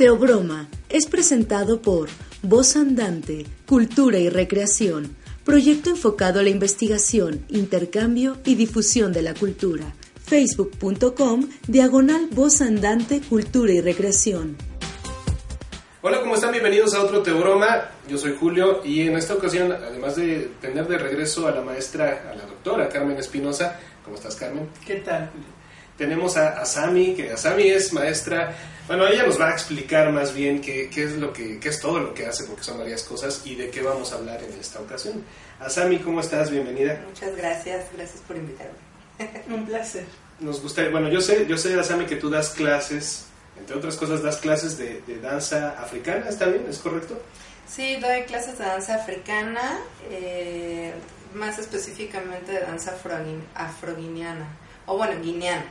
Teobroma es presentado por Voz Andante, Cultura y Recreación, proyecto enfocado a la investigación, intercambio y difusión de la cultura. Facebook.com, diagonal Voz Andante, Cultura y Recreación. Hola, ¿cómo están? Bienvenidos a otro Teobroma. Yo soy Julio y en esta ocasión, además de tener de regreso a la maestra, a la doctora Carmen Espinosa, ¿cómo estás Carmen? ¿Qué tal? Tenemos a, a Sami, que a Sami es maestra, bueno, ella nos va a explicar más bien qué, qué es lo que qué es todo lo que hace, porque son varias cosas, y de qué vamos a hablar en esta ocasión. A Sami, ¿cómo estás? Bienvenida. Muchas gracias, gracias por invitarme. Un placer. Nos gusta, bueno, yo sé, yo sé, Asami, que tú das clases, entre otras cosas, das clases de, de danza africana, ¿está bien? ¿Es correcto? Sí, doy clases de danza africana, eh, más específicamente de danza afroguin- afroguineana, o bueno, guineana.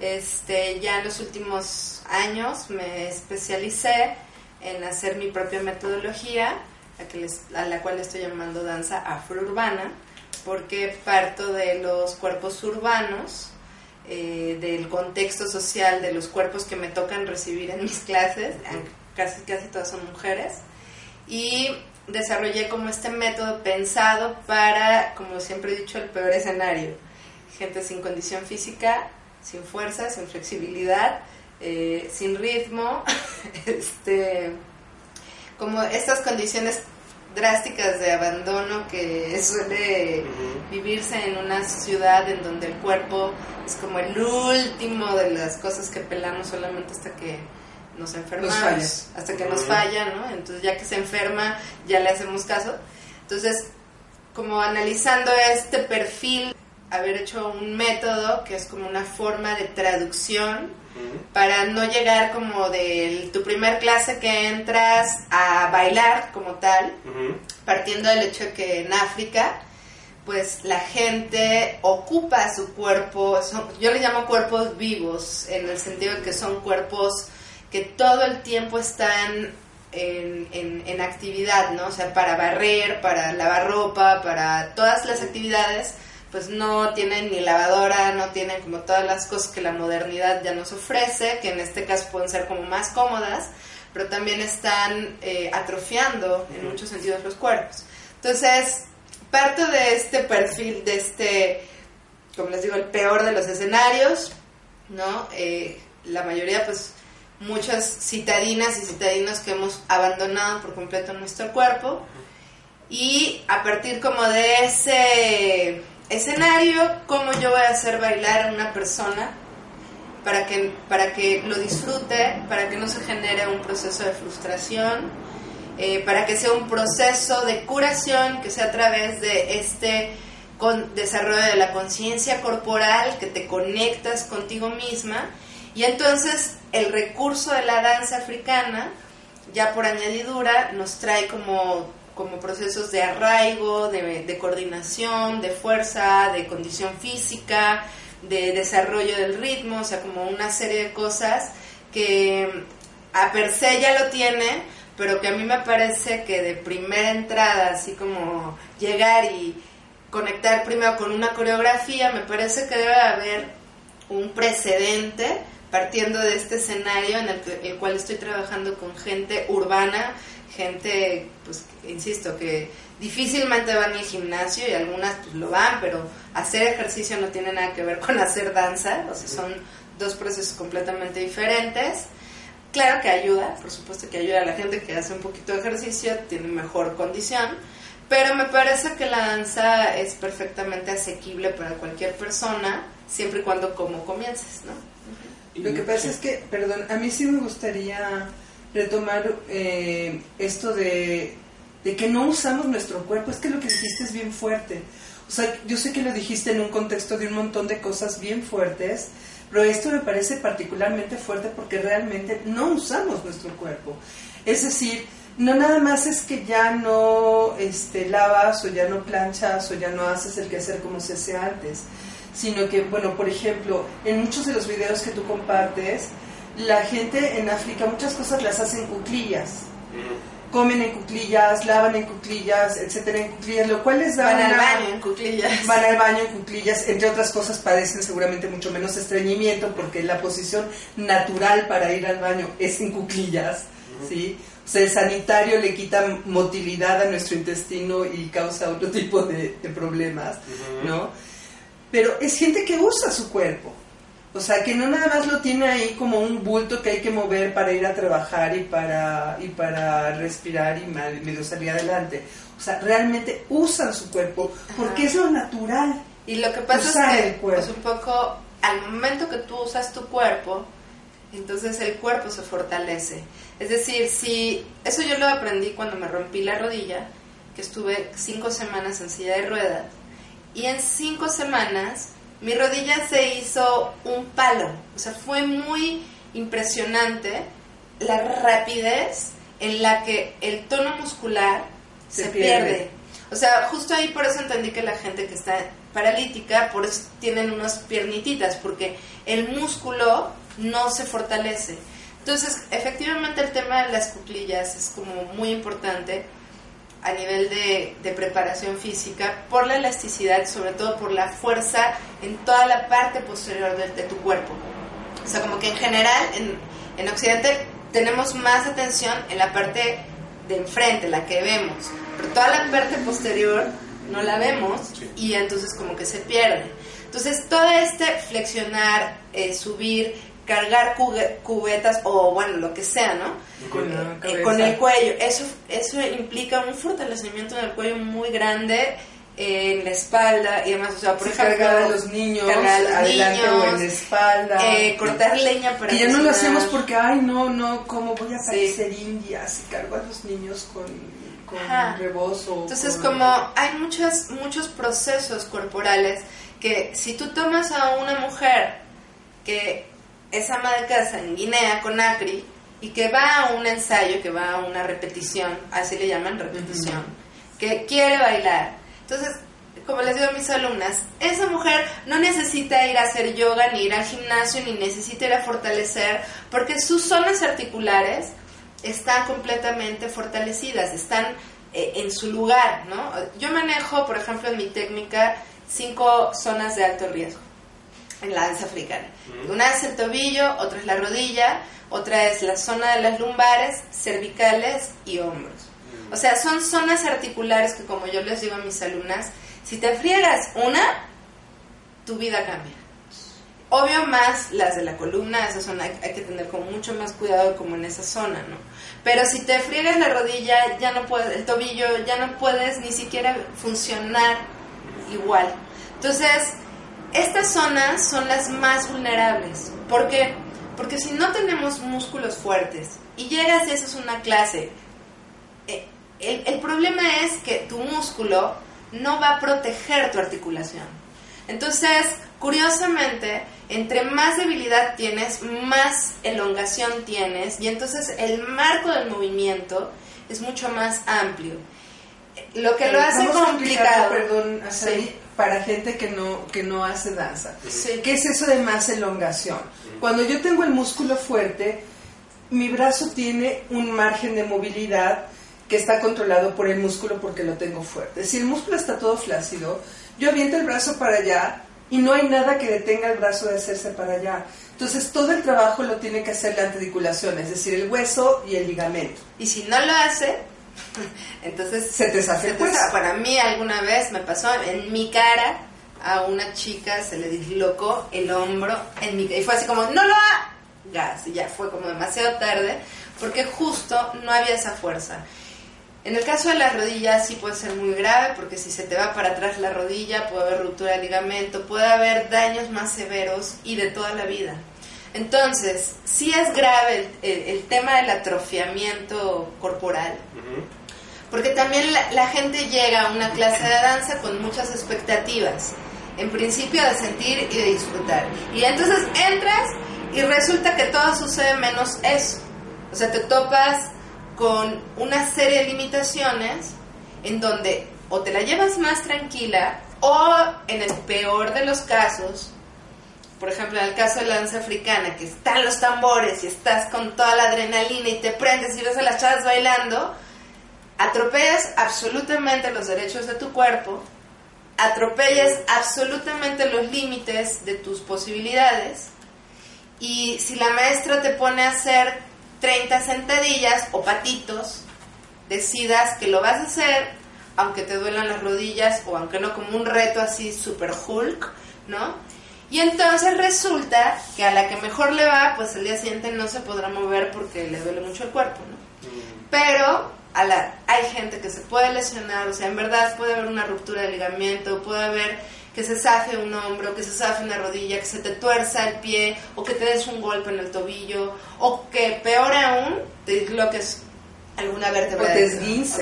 Este, ya en los últimos años me especialicé en hacer mi propia metodología, a, que les- a la cual estoy llamando danza afrourbana, porque parto de los cuerpos urbanos, eh, del contexto social, de los cuerpos que me tocan recibir en mis clases, casi, casi todas son mujeres, y desarrollé como este método pensado para, como siempre he dicho, el peor escenario. Gente sin condición física, sin fuerza, sin flexibilidad, eh, sin ritmo, este, como estas condiciones drásticas de abandono que suele vivirse en una ciudad en donde el cuerpo es como el último de las cosas que pelamos solamente hasta que nos enfermamos, hasta que nos falla, ¿no? Entonces ya que se enferma ya le hacemos caso. Entonces, como analizando este perfil, haber hecho un método que es como una forma de traducción para no llegar como de tu primer clase que entras a bailar como tal, partiendo del hecho de que en África, pues la gente ocupa su cuerpo, son- yo le llamo cuerpos vivos, en el sentido de que son cuerpos que todo el tiempo están en, en- en actividad, ¿no? O sea, para barrer, para lavar ropa, para todas las actividades, pues no tienen ni lavadora, no tienen como todas las cosas que la modernidad ya nos ofrece, que en este caso pueden ser como más cómodas, pero también están eh, atrofiando en muchos sentidos los cuerpos. Entonces, parto de este perfil, de este, como les digo, el peor de los escenarios, ¿no? Eh, la mayoría, pues, muchas citadinas y citadinos que hemos abandonado por completo nuestro cuerpo. Y a partir como de ese escenario, cómo yo voy a hacer bailar a una persona para que, para que lo disfrute, para que no se genere un proceso de frustración, eh, para que sea un proceso de curación que sea a través de este desarrollo de la conciencia corporal, que te conectas contigo misma. Y entonces el recurso de la danza africana, ya por añadidura, nos trae como, como procesos de arraigo, de, coordinación, de fuerza, de condición física, de desarrollo del ritmo, o sea, como una serie de cosas que a per se ya lo tiene, pero que a mí me parece que de primera entrada, así como llegar y conectar primero con una coreografía, me parece que debe haber un precedente partiendo de este escenario en el, que- el cual estoy trabajando con gente urbana, gente, pues, insisto, que difícilmente van al gimnasio y algunas pues lo van, pero hacer ejercicio no tiene nada que ver con hacer danza, o sea, son dos procesos completamente diferentes. Claro que ayuda, por supuesto que ayuda a la gente que hace un poquito de ejercicio, tiene mejor condición, pero me parece que la danza es perfectamente asequible para cualquier persona, siempre y cuando como comiences, ¿no? Lo que pasa es que, perdón, a mí sí me gustaría retomar eh, esto de, de que no usamos nuestro cuerpo. Es que lo que dijiste es bien fuerte. O sea, yo sé que lo dijiste en un contexto de un montón de cosas bien fuertes, Pero esto me parece particularmente fuerte porque realmente no usamos nuestro cuerpo. Es decir, no nada más es que ya no este, lavas o ya no planchas o ya no haces el quehacer como se hacía antes, sino que, bueno, por ejemplo, en muchos de los videos que tú compartes, la gente en África muchas cosas las hacen cuclillas. Comen en cuclillas, lavan en cuclillas, etcétera, en cuclillas, lo cual les da Van al baño en cuclillas. Van al baño en cuclillas, entre otras cosas padecen seguramente mucho menos estreñimiento porque la posición natural para ir al baño es en cuclillas, ¿sí? O sea, el sanitario le quita motilidad a nuestro intestino y causa otro tipo de, de problemas, ¿no? Pero es gente que usa su cuerpo. O sea, que no nada más lo tiene ahí como un bulto que hay que mover para ir a trabajar y para, y para respirar y medio salir adelante. O sea, realmente usan su cuerpo porque Ajá. es lo natural. Y lo que pasa Usar es que, pues un poco, al momento que tú usas tu cuerpo, entonces el cuerpo se fortalece. Es decir, si eso yo lo aprendí cuando me rompí la rodilla, que estuve cinco semanas en silla de ruedas, y en cinco semanas mi rodilla se hizo un palo. O sea, fue muy impresionante la rapidez en la que el tono muscular Se se, pierde. pierde. O sea, justo ahí por eso entendí que la gente que está paralítica, por eso tienen unas piernititas, porque el músculo no se fortalece. Entonces, efectivamente el tema de las cuclillas es como muy importante a nivel de, de preparación física por la elasticidad, sobre todo por la fuerza en toda la parte posterior de, de tu cuerpo. O sea, como que en general en, en Occidente tenemos más atención en la parte de enfrente, la que vemos, pero toda la parte posterior no la vemos y entonces como que se pierde. Entonces todo este flexionar, eh, subir, cargar cubetas o bueno, lo que sea, ¿no? Con Eh, con el cuello. Eso, eso implica un fortalecimiento del cuello muy grande eh, en la espalda y demás. O sea, por Sí, ejemplo, cargar a los niños cargar a los adelante o en niños, la espalda. eh, cortar leña para que ya no lo hacemos porque, ay, no, no, ¿cómo voy a Sí. parecer india si cargo a los niños con, con Ajá. rebozo? Entonces, con- como hay muchos, muchos procesos corporales que si tú tomas a una mujer que es ama de casa en Guinea, Conakry, y que va a un ensayo, que va a una repetición, así le llaman repetición, que quiere bailar. Entonces, como les digo a mis alumnas, esa mujer no necesita ir a hacer yoga, ni ir al gimnasio, ni necesita ir a fortalecer, porque sus zonas articulares están completamente fortalecidas, están eh, en su lugar, ¿no? Yo manejo, por ejemplo, en mi técnica, cinco zonas de alto riesgo en la danza africana. Una es el tobillo, otra es la rodilla, otra es la zona de las lumbares, cervicales y hombros. O sea, son zonas articulares que, como yo les digo a mis alumnas, si te friegas una, tu vida cambia. Obvio más las de la columna, esa zona hay, hay que tener como mucho más cuidado como en esa zona, ¿no? Pero si te friegas la rodilla, ya no puedes, el tobillo, ya no puedes ni siquiera funcionar igual. Entonces, estas zonas son las más vulnerables. ¿Por qué? Porque si no tenemos músculos fuertes y llegas y haces una clase, eh, el, el problema es que tu músculo no va a proteger tu articulación. Entonces, curiosamente, entre más debilidad tienes, más elongación tienes y entonces el marco del movimiento es mucho más amplio. Lo que lo hace complicado. Perdón, Sí. Para gente que no, que no hace danza. Sí. ¿Qué es eso de más elongación? Cuando yo tengo el músculo fuerte, mi brazo tiene un margen de movilidad que está controlado por el músculo porque lo tengo fuerte. Si el músculo está todo flácido, yo aviento el brazo para allá y no hay nada que detenga el brazo de hacerse para allá. Entonces todo el trabajo lo tiene que hacer la articulación, es decir, el hueso y el ligamento. Y si no lo hace, entonces Se te se zafa. Para mí alguna vez me pasó en mi cara a una chica se le dislocó el hombro en mi y fue así como no lo hagas y ya fue como demasiado tarde porque justo no había esa fuerza. En el caso de las rodillas sí puede ser muy grave porque si se te va para atrás la rodilla puede haber ruptura de ligamento, puede haber daños más severos y de toda la vida. Entonces, sí es grave el, el- el tema del atrofiamiento corporal, porque también la, gente llega a una clase de danza con muchas expectativas en principio de sentir y de disfrutar. Y entonces entras y resulta que todo sucede menos eso. O sea, te topas con una serie de limitaciones en donde o te la llevas más tranquila o en el peor de los casos, por ejemplo, en el caso de la danza africana, que están los tambores y estás con toda la adrenalina y te prendes y ves a las chavas bailando, atropellas absolutamente los derechos de tu cuerpo, atropellas absolutamente los límites de tus posibilidades y si la maestra te pone a hacer 30 sentadillas o patitos, decidas que lo vas a hacer aunque te duelan las rodillas o aunque no como un reto así super Hulk, ¿no? Y entonces resulta que a la que mejor le va, pues el día siguiente no se podrá mover porque le duele mucho el cuerpo, ¿no? Pero a la, hay gente que se puede lesionar, o sea, en verdad puede haber una ruptura de ligamento, puede haber que se zafe un hombro, que se zafe una rodilla, que se te tuerza el pie, o que te des un golpe en el tobillo, o que peor aún, te disloques alguna vértebra. O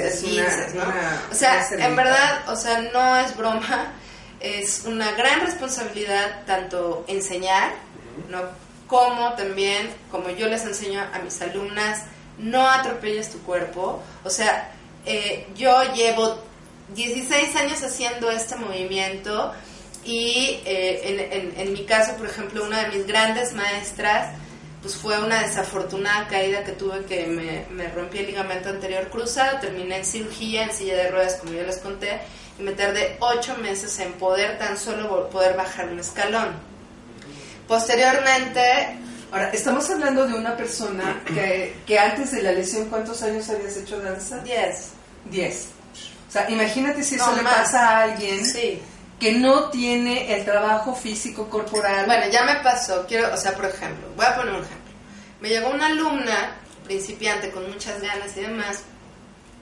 te esguinces, ¿no? una- o sea, en verdad, o sea, no es broma, es una gran responsabilidad tanto enseñar, ¿no? Como también, como yo les enseño a mis alumnas, no atropelles tu cuerpo. O sea, eh, yo llevo 16 años haciendo este movimiento y eh, en, mi caso, por ejemplo, una de mis grandes maestras, pues fue una desafortunada caída que tuve que me, me rompí el ligamento anterior cruzado, terminé en cirugía, en silla de ruedas, como ya les conté, y me tardé ocho meses en poder tan solo poder bajar un escalón. Posteriormente, Ahora, estamos hablando de una persona que, que antes de la lesión, ¿cuántos años habías hecho danza? 10. Diez. O sea, imagínate si eso No, le más. pasa a alguien Sí. que no tiene el trabajo físico corporal. Bueno, ya me pasó, quiero, o sea, por ejemplo, voy a poner un ejemplo. Me llegó una alumna, principiante, con muchas ganas y demás,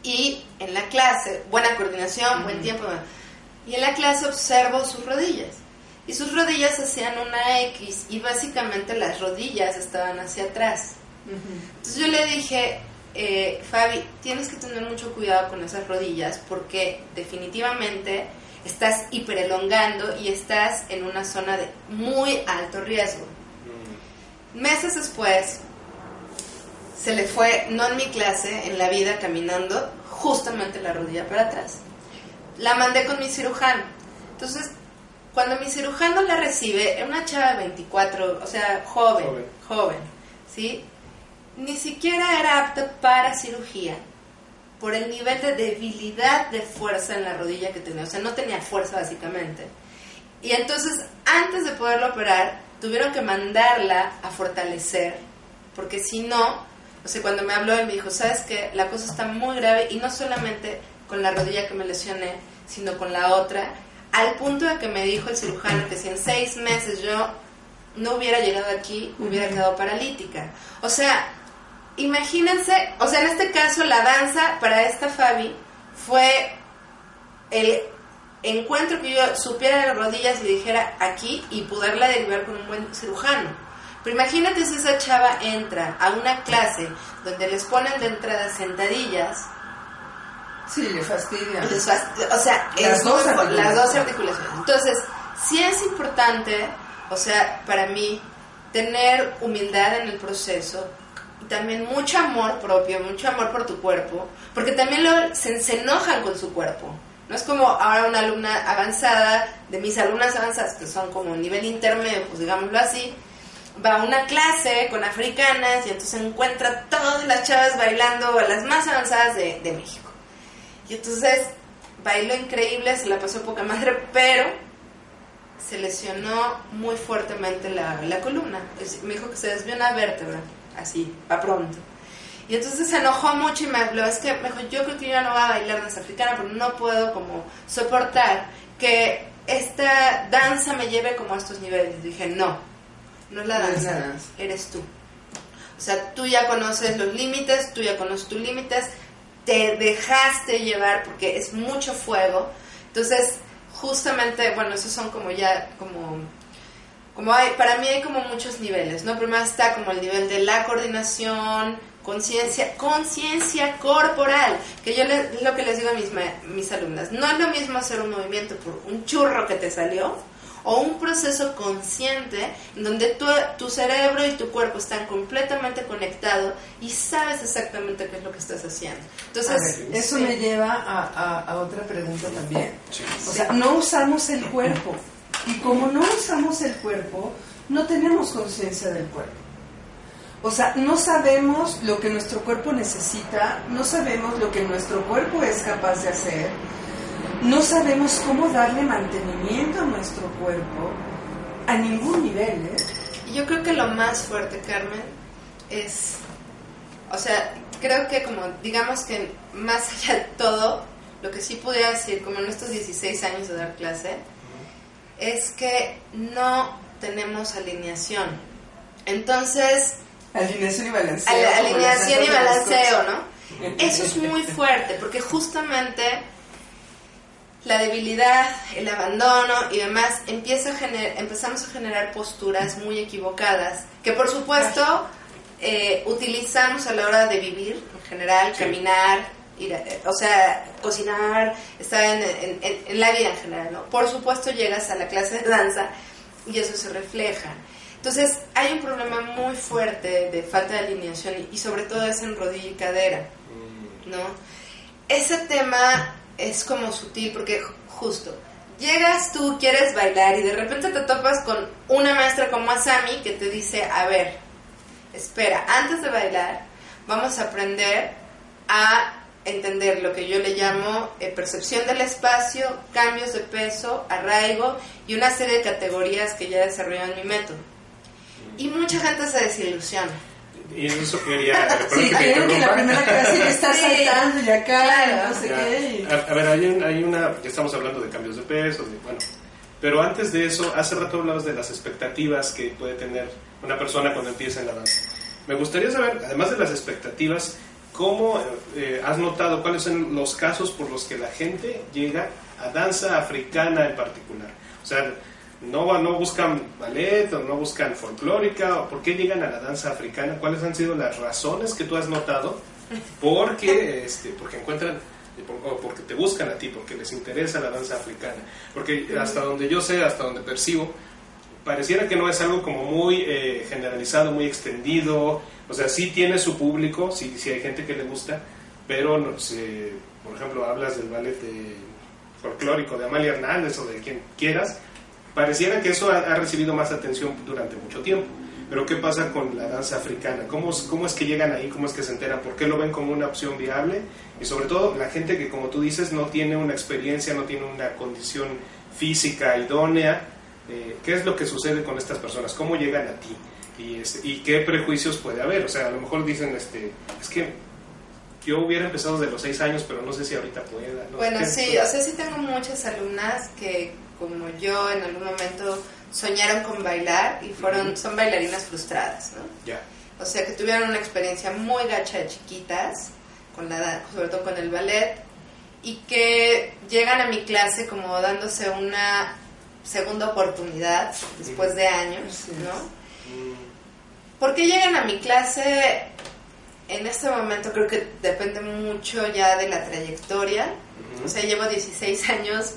y en la clase, buena coordinación, buen tiempo, y en la clase observo sus rodillas. Y sus rodillas hacían una X y básicamente las rodillas estaban hacia atrás. Entonces yo le dije, eh, Fabi, tienes que tener mucho cuidado con esas rodillas porque definitivamente estás hiperelongando y estás en una zona de muy alto riesgo. Meses después, se le fue, no en mi clase, en la vida caminando, justamente la rodilla para atrás. La mandé con mi cirujano. Entonces, cuando mi cirujano la recibe, era una chava de 24, o sea, joven, Joven. joven, ¿sí? Ni siquiera era apta para cirugía por el nivel de debilidad de fuerza en la rodilla que tenía, o sea, no tenía fuerza básicamente. Y entonces, antes de poderlo operar, tuvieron que mandarla a fortalecer, porque si no, o sea, cuando me habló y me dijo, ¿sabes qué? La cosa está muy grave y no solamente con la rodilla que me lesioné, sino con la otra, al punto de que me dijo el cirujano que si en seis meses yo no hubiera llegado aquí, hubiera quedado paralítica. O sea, imagínense, o sea, en este caso la danza para esta Fabi fue el encuentro que yo supiera de las rodillas y dijera aquí y poderla derivar con un buen cirujano. Pero imagínate si esa chava entra a una clase donde les ponen de entrada sentadillas, Sí, le fastidia. les o sea, Las es dos las dos articulaciones. Entonces, sí es importante, o sea, para mí, tener humildad en el proceso y también mucho amor propio, mucho amor por tu cuerpo, porque también luego se, se enojan con su cuerpo. No es como ahora una alumna avanzada, de mis alumnas avanzadas, que son como nivel intermedio, pues digámoslo así, va a una clase con africanas y entonces encuentra todas las chavas bailando a las más avanzadas de, de México. Y entonces bailó increíble, se la pasó poca madre, pero se lesionó muy fuertemente la, la columna. Me dijo que se desvió una vértebra, así, va pronto. Y entonces se enojó mucho y me habló, es que me dijo, yo creo que yo ya no voy a bailar danza africana, pero no puedo como soportar que esta danza me lleve como a estos niveles. Y dije, no, no es la No es danza, la danza. eres tú. O sea, tú ya conoces los límites, tú ya conoces tus límites, te dejaste llevar porque es mucho fuego. Entonces, justamente, bueno, esos son como ya, como, como hay, para mí hay como muchos niveles, ¿no? Primero está como el nivel de la coordinación, conciencia, conciencia corporal, que yo le- lo que les digo a mis, mis alumnas. No es lo mismo hacer un movimiento por un churro que te salió o un proceso consciente en donde tu, tu cerebro y tu cuerpo están completamente conectados y sabes exactamente qué es lo que estás haciendo. Entonces, A ver, eso sí. me lleva a, a- a otra pregunta también. O sea, no usamos el cuerpo. Y como no usamos el cuerpo, no tenemos conciencia del cuerpo. O sea, no sabemos lo que nuestro cuerpo necesita, no sabemos lo que nuestro cuerpo es capaz de hacer, no sabemos cómo darle mantenimiento a nuestro cuerpo a ningún nivel, ¿eh? Yo creo que lo más fuerte, Carmen, es, o sea, creo que como, digamos que más allá de todo, lo que sí pudiera decir, como en estos 16 años de dar clase, es que no tenemos alineación. Entonces, Alineación y balanceo. alineación y balanceo. ¿no? Eso es muy fuerte, porque justamente la debilidad, el abandono y demás empieza a gener- empezamos a generar posturas muy equivocadas, que por supuesto eh, utilizamos a la hora de vivir, en general, caminar, ir a- o sea, cocinar, estar en, en- en- en la vida en general, ¿no? Por supuesto llegas a la clase de danza y eso se refleja. Entonces hay un problema muy fuerte de falta de alineación y, y sobre todo es en rodilla y cadera. ¿no? Ese tema es como sutil porque ju- justo llegas tú, quieres bailar y de repente te topas con una maestra como Asami que te dice, a ver, espera, antes de bailar vamos a aprender a entender lo que yo le llamo eh, percepción del espacio, cambios de peso, arraigo y una serie de categorías que ya desarrolló en mi método. Y mucha gente se desilusiona. Y eso quería... Sí, que creen que la primera clase ya está saltando y acá, Claro. no sé Ya. qué. A, a ver, hay, un- hay una, ya estamos hablando de cambios de peso, de, bueno, pero antes de eso, hace rato hablabas de las expectativas que puede tener una persona cuando empieza en la danza. Me gustaría saber, además de las expectativas, cómo eh, has notado cuáles son los casos por los que la gente llega a danza africana en particular. O sea, no, va- no buscan ballet o no buscan folclórica, o por qué llegan a la danza africana, cuáles han sido las razones que tú has notado porque, este, porque encuentran o porque te buscan a ti, porque les interesa la danza africana. Porque hasta donde yo sé, hasta donde percibo, pareciera que no es algo como muy eh, generalizado, muy extendido. O sea, sí tiene su público, sí, sí hay gente que le gusta, pero, no sé, por ejemplo, hablas del ballet de folclórico de Amalia Hernández o de quien quieras, pareciera que eso ha, recibido más atención durante mucho tiempo. Pero ¿qué pasa con la danza africana? ¿Cómo, ¿Cómo es que llegan ahí? ¿Cómo es que se enteran? ¿Por qué lo ven como una opción viable? Y sobre todo la gente que, como tú dices, no tiene una experiencia, no tiene una condición física idónea. eh, ¿Qué es lo que sucede con estas personas? ¿Cómo llegan a ti? Y, este, ¿Y qué prejuicios puede haber? O sea, a lo mejor dicen, este, es que yo hubiera empezado de los seis años, pero no sé si ahorita pueda. ¿no? Bueno, ¿Qué- sí, o sea, sí tengo muchas alumnas que, como yo, en algún momento soñaron con bailar y fueron, son bailarinas frustradas, ¿no? Ya. O sea, que tuvieron una experiencia muy gacha de chiquitas, con la, sobre todo con el ballet, y que llegan a mi clase como dándose una segunda oportunidad después de años. ¿no? ¿Por qué llegan a mi clase? En este momento creo que depende mucho ya de la trayectoria. O sea, llevo 16 años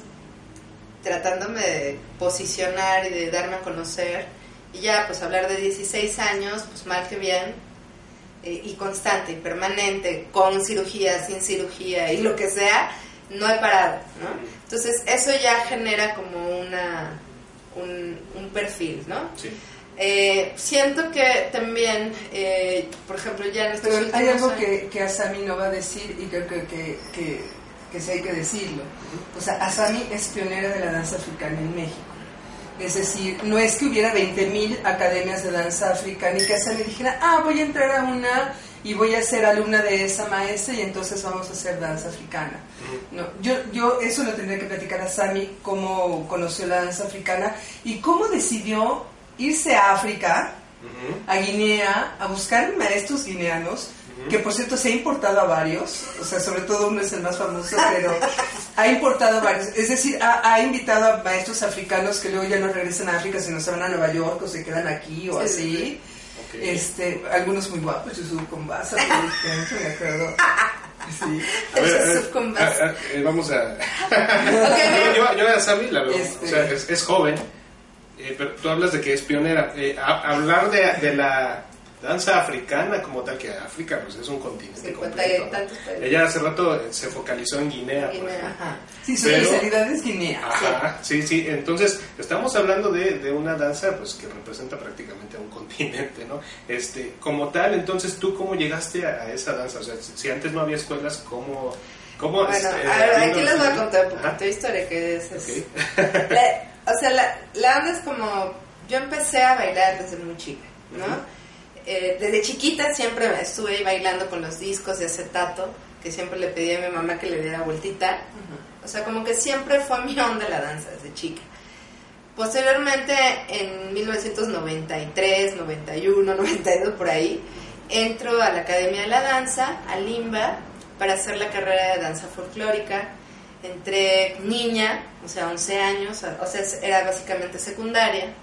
tratándome de posicionar y de darme a conocer. Y ya, pues hablar de 16 años, pues mal que bien, eh, y constante y permanente, con cirugía, sin cirugía y lo que sea, no he parado, ¿no? Entonces, eso ya genera como una, un, un perfil, ¿no? Sí. Eh, siento que también, eh, por ejemplo, ya en estos Pero últimos hay algo años- que, que Asami no va a decir y creo que, que, que, que sí hay que decirlo. O sea, Asami es pionera de la danza africana en México. Es decir, no es que hubiera 20.000 academias de danza africana y que Asami dijera, ah, voy a entrar a una y voy a ser alumna de esa maestra y entonces vamos a hacer danza africana. No, yo, yo eso lo tendría que platicar a Sami, cómo conoció la danza africana y cómo decidió irse a África, a Guinea, a buscar maestros guineanos, que por cierto se ha importado a varios, o sea, sobre todo uno es el más famoso, pero ha importado a varios, es decir, ha, ha invitado a maestros africanos que luego ya no regresan a África, sino se van a Nueva York o se quedan aquí o Sí, así. Este, algunos muy guapos, Yusuf Kombasa, por ejemplo, me acuerdo. Sí. A ver, a ver, Yusuf Kombasa. a- a- eh, vamos a... Yo, yo, yo a la veo, Este. o sea, es, es joven, Eh, pero tú hablas de que es pionera. Eh, a- hablar de, de la danza africana como tal, que África pues, es un continente. Ella hace rato eh, se focalizó en Guinea, por Guinea, ejemplo. ajá. Sí, su especialidad es Guinea. Ajá, sí, sí. Entonces, estamos hablando de, de una danza pues que representa prácticamente a un continente, ¿no? Este, como tal, entonces, ¿tú cómo llegaste a, a esa danza? O sea, si, si antes no había escuelas, ¿cómo...? cómo Bueno, este, a ver, aquí les voy a contar un poquito de historia que es... es- ok. La- o sea, la, la onda es como... Yo empecé a bailar desde muy chica, ¿no? Eh, desde chiquita siempre estuve ahí bailando con los discos de acetato, que siempre le pedí a mi mamá que le diera vueltita. O sea, como que siempre fue mi onda la danza desde chica. Posteriormente, en 1993, 91, 92, por ahí, entro a la Academia de la Danza, a Limba, para hacer la carrera de danza folclórica. Entré niña, o sea, 11 años, o sea, era básicamente secundaria.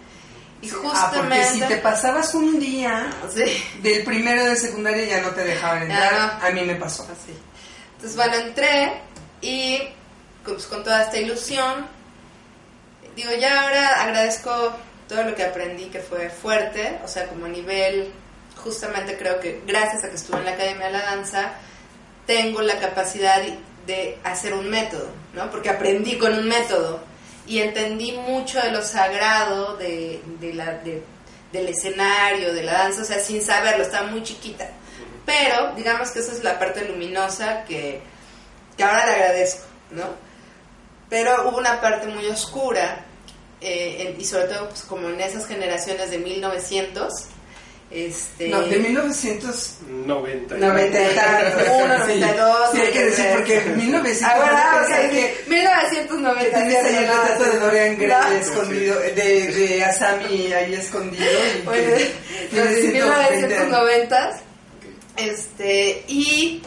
Y Ah, porque justamente... si te pasabas un día Sí. del primero de secundaria ya no te dejaban entrar. Ah, no. A mí me pasó. Así. Entonces, bueno, entré y pues, con toda esta ilusión, digo, ya ahora agradezco todo lo que aprendí, que fue fuerte, o sea, como nivel, justamente creo que gracias a que estuve en la Academia de la Danza, tengo la capacidad de hacer un método, ¿no? Porque aprendí con un método y entendí mucho de lo sagrado de, de la, de- del escenario, de la danza, o sea, sin saberlo, estaba muy chiquita. Pero digamos que esa es la parte luminosa que, que ahora le agradezco, ¿no? Pero hubo una parte muy oscura, eh, y sobre todo pues, como en esas generaciones de 1900, este... No, de 1900. 90. 90 y tantos, uno, 92, Sí, hay que decir, 93. porque 1900. Ah, bueno, no ok, pensé sí, que- 1990. que tenías ahí el retrato de Dorian Gray no. escondido, de, de Asami ahí escondido. Y Bueno, que- los 1920. 1990 este y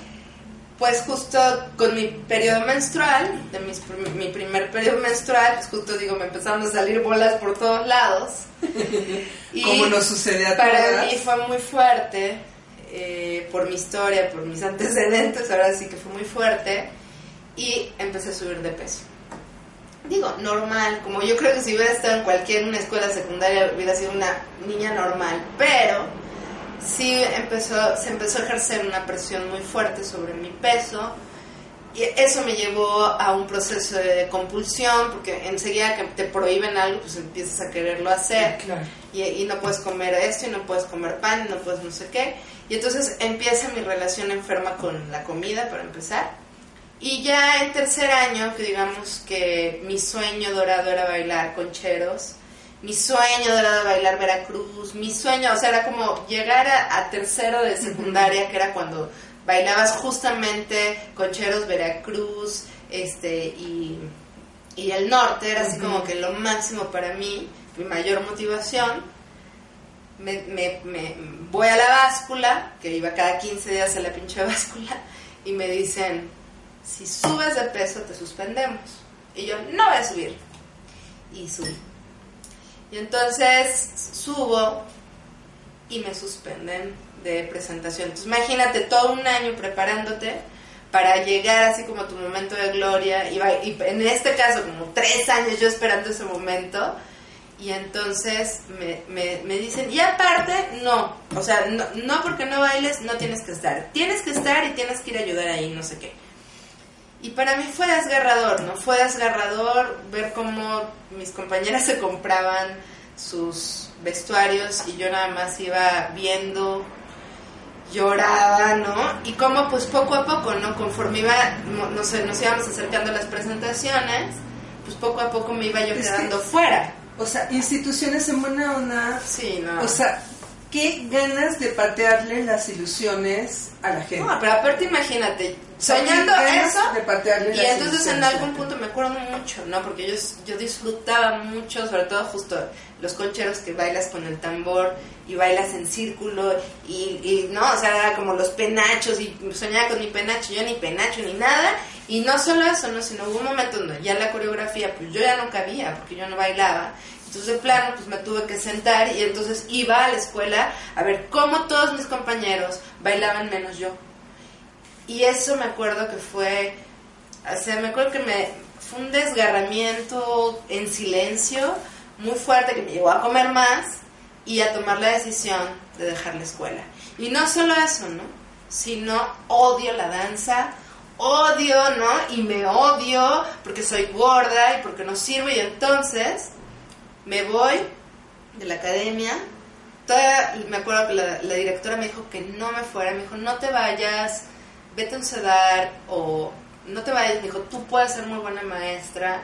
pues justo con mi periodo menstrual de mis mi primer periodo menstrual pues justo digo me empezaron a salir bolas por todos lados y Como nos sucede a para todas. mí fue muy fuerte eh, por mi historia por mis antecedentes ahora sí que fue muy fuerte y empecé a subir de peso digo, normal, como yo creo que si hubiera estado en cualquier una escuela secundaria hubiera sido una niña normal, pero sí empezó, se empezó a ejercer una presión muy fuerte sobre mi peso y eso me llevó a un proceso de compulsión porque enseguida que te prohíben algo pues empiezas a quererlo hacer. Claro. y, y no puedes comer esto y no puedes comer pan y no puedes no sé qué. Y entonces empieza mi relación enferma con la comida para empezar. Y ya en tercer año, que digamos que mi sueño dorado era bailar concheros, mi sueño era bailar Veracruz, mi sueño, o sea, era como llegar a, a tercero de secundaria, que era cuando bailabas justamente concheros Veracruz, este, y, y el norte, era así como que lo máximo para mí, mi mayor motivación. Me, me- me- voy a la báscula, que iba cada 15 días a la pinche báscula, y me dicen, si subes de peso te suspendemos. Y yo, no voy a subir. Y subí. Y entonces subo y me suspenden de presentación. Entonces imagínate todo un año preparándote para llegar así como a tu momento de gloria. Y, y en este caso como tres años yo esperando ese momento. Y entonces me, me, me dicen, y aparte, no, o sea, no, no porque no bailes, no tienes que estar. Tienes que estar y tienes que ir a ayudar ahí, no sé qué. Y para mí fue desgarrador, ¿no? Fue desgarrador ver cómo mis compañeras se compraban sus vestuarios y yo nada más iba viendo, lloraba, ¿no? Y cómo pues poco a poco, ¿no? Conforme iba, no, sé, nos íbamos acercando a las presentaciones, pues poco a poco me iba yo Es que- quedando fuera. O sea, instituciones en buena onda. Sí, no. O sea, qué ganas de patearle las ilusiones a la gente. no, pero aparte imagínate, soñando eso, De Y entonces en algún punto me acuerdo mucho, ¿no? Porque yo, yo disfrutaba mucho, sobre todo justo los concheros que bailas con el tambor y bailas en círculo y, y, no, o sea, era como los penachos y soñaba con mi penacho, yo ni penacho ni nada. Y no solo eso, ¿no? Sino hubo un momento donde ya la coreografía, pues yo ya no cabía porque yo no bailaba. Entonces de plano, pues me tuve que sentar y entonces iba a la escuela a ver cómo todos mis compañeros bailaban menos yo. Y eso me acuerdo que fue, o sea, me acuerdo que me fue un desgarramiento en silencio, muy fuerte que me llevó a comer más y a tomar la decisión de dejar la escuela. Y no solo eso, ¿no? Sino odio la danza, odio, ¿no? Y me odio porque soy gorda y porque no sirvo y entonces me voy de la academia. Todavía me acuerdo que la, la directora me dijo que no me fuera, me dijo, no te vayas, vete a un CEDAR o no te vayas, me dijo, tú puedes ser muy buena maestra.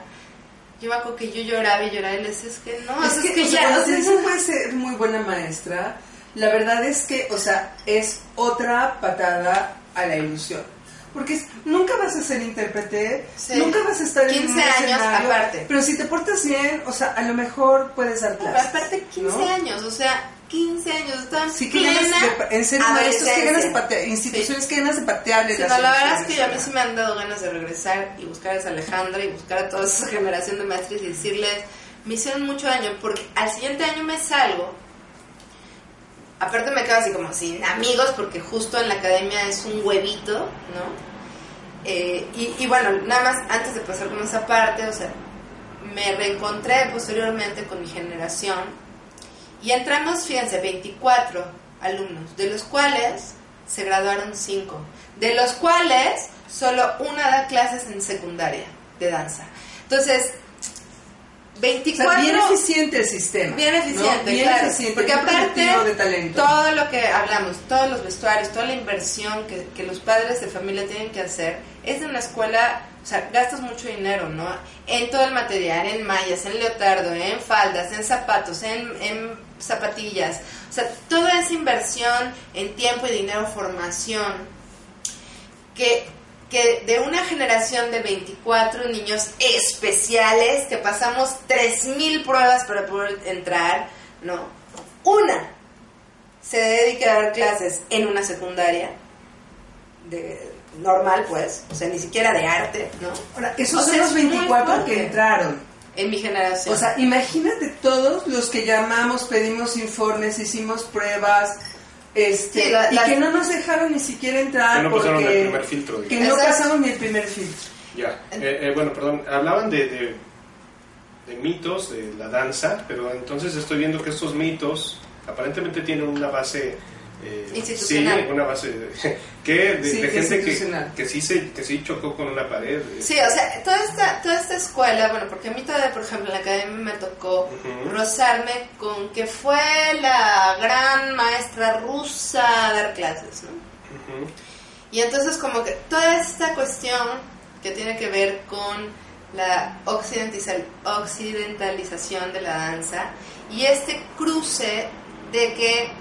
Yo me acuerdo que yo lloraba y lloraba y le decía, es que no, Es que, que sea, ya, o sea, te dicen puede ser muy buena maestra, la verdad es que, o sea, es otra patada a la ilusión. Porque es- nunca vas a ser intérprete, Sí. nunca vas a estar en 15 un años aparte. Pero si te portas bien, o sea, a lo mejor puedes dar clases. aparte 15 ¿no? años, o sea, 15 años, estaban Sí, que ganas plena de, en serio, maestros, que ganas de patear, instituciones que ganas de patearle no, la verdad es que a mí sí me han dado ganas de regresar y buscar a esa Alejandra y buscar a toda esa generación de maestros y decirles, me hicieron mucho daño porque al siguiente año me salgo, aparte me quedo así como sin amigos porque justo en la academia es un huevito, ¿no? Eh, y, y bueno, nada más antes de pasar con esa parte, o sea, me reencontré posteriormente con mi generación y entramos, fíjense, 24 alumnos, de los cuales se graduaron 5, de los cuales solo una da clases en secundaria de danza. Entonces, O 24... sea, bien eficiente el sistema. Bien eficiente, ¿no? Bien claro. eficiente, Porque aparte, todo lo que hablamos, todos los vestuarios, toda la inversión que, que los padres de familia tienen que hacer, es de una escuela, o sea, gastas mucho dinero, ¿no? En todo el material, en mallas, en leotardo, en faldas, en zapatos, en, en zapatillas. O sea, toda esa inversión en tiempo y dinero, formación, que, que de una generación de 24 niños especiales que pasamos 3.000 pruebas para poder entrar, ¿no? Una se dedica a dar clases en una secundaria, de normal pues, o sea, ni siquiera de arte, ¿no? Ahora, esos O son sea, los es muy 24 que entraron. En mi generación. O sea, imagínate todos los que llamamos, pedimos informes, hicimos pruebas, este, Sí, la- y la- que no nos dejaron ni siquiera entrar Que no porque pasaron el primer filtro, que no Exacto. pasamos ni el primer filtro. Ya, eh, eh, bueno, perdón, hablaban de, de, de mitos de la danza, pero entonces estoy viendo que estos mitos aparentemente tienen una base... eh, Institucional. Sí, una base de, que de, Sí, de que gente que, que, sí se, que sí chocó con una pared. eh. Sí, o sea, toda esta, toda esta escuela, bueno, porque a mí todavía, por ejemplo, en la academia me tocó rozarme con que fue la gran maestra rusa a dar clases, ¿no? Y entonces como que toda esta cuestión que tiene que ver con la occidentalización de la danza y este cruce de que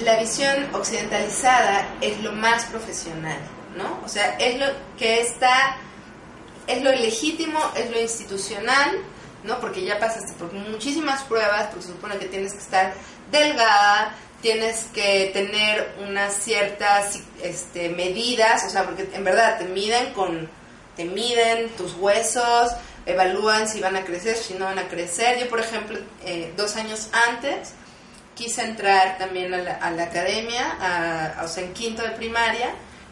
la visión occidentalizada es lo más profesional, ¿no? O sea, es lo que está, es lo legítimo, es lo institucional, ¿no? Porque ya pasaste por muchísimas pruebas, porque se supone que tienes que estar delgada, tienes que tener unas ciertas este, medidas, o sea, porque en verdad te miden con, te miden tus huesos, evalúan si van a crecer, si no van a crecer. Yo, por ejemplo, eh, dos años antes quise entrar también a la, a la academia, a- o sea, en quinto de primaria,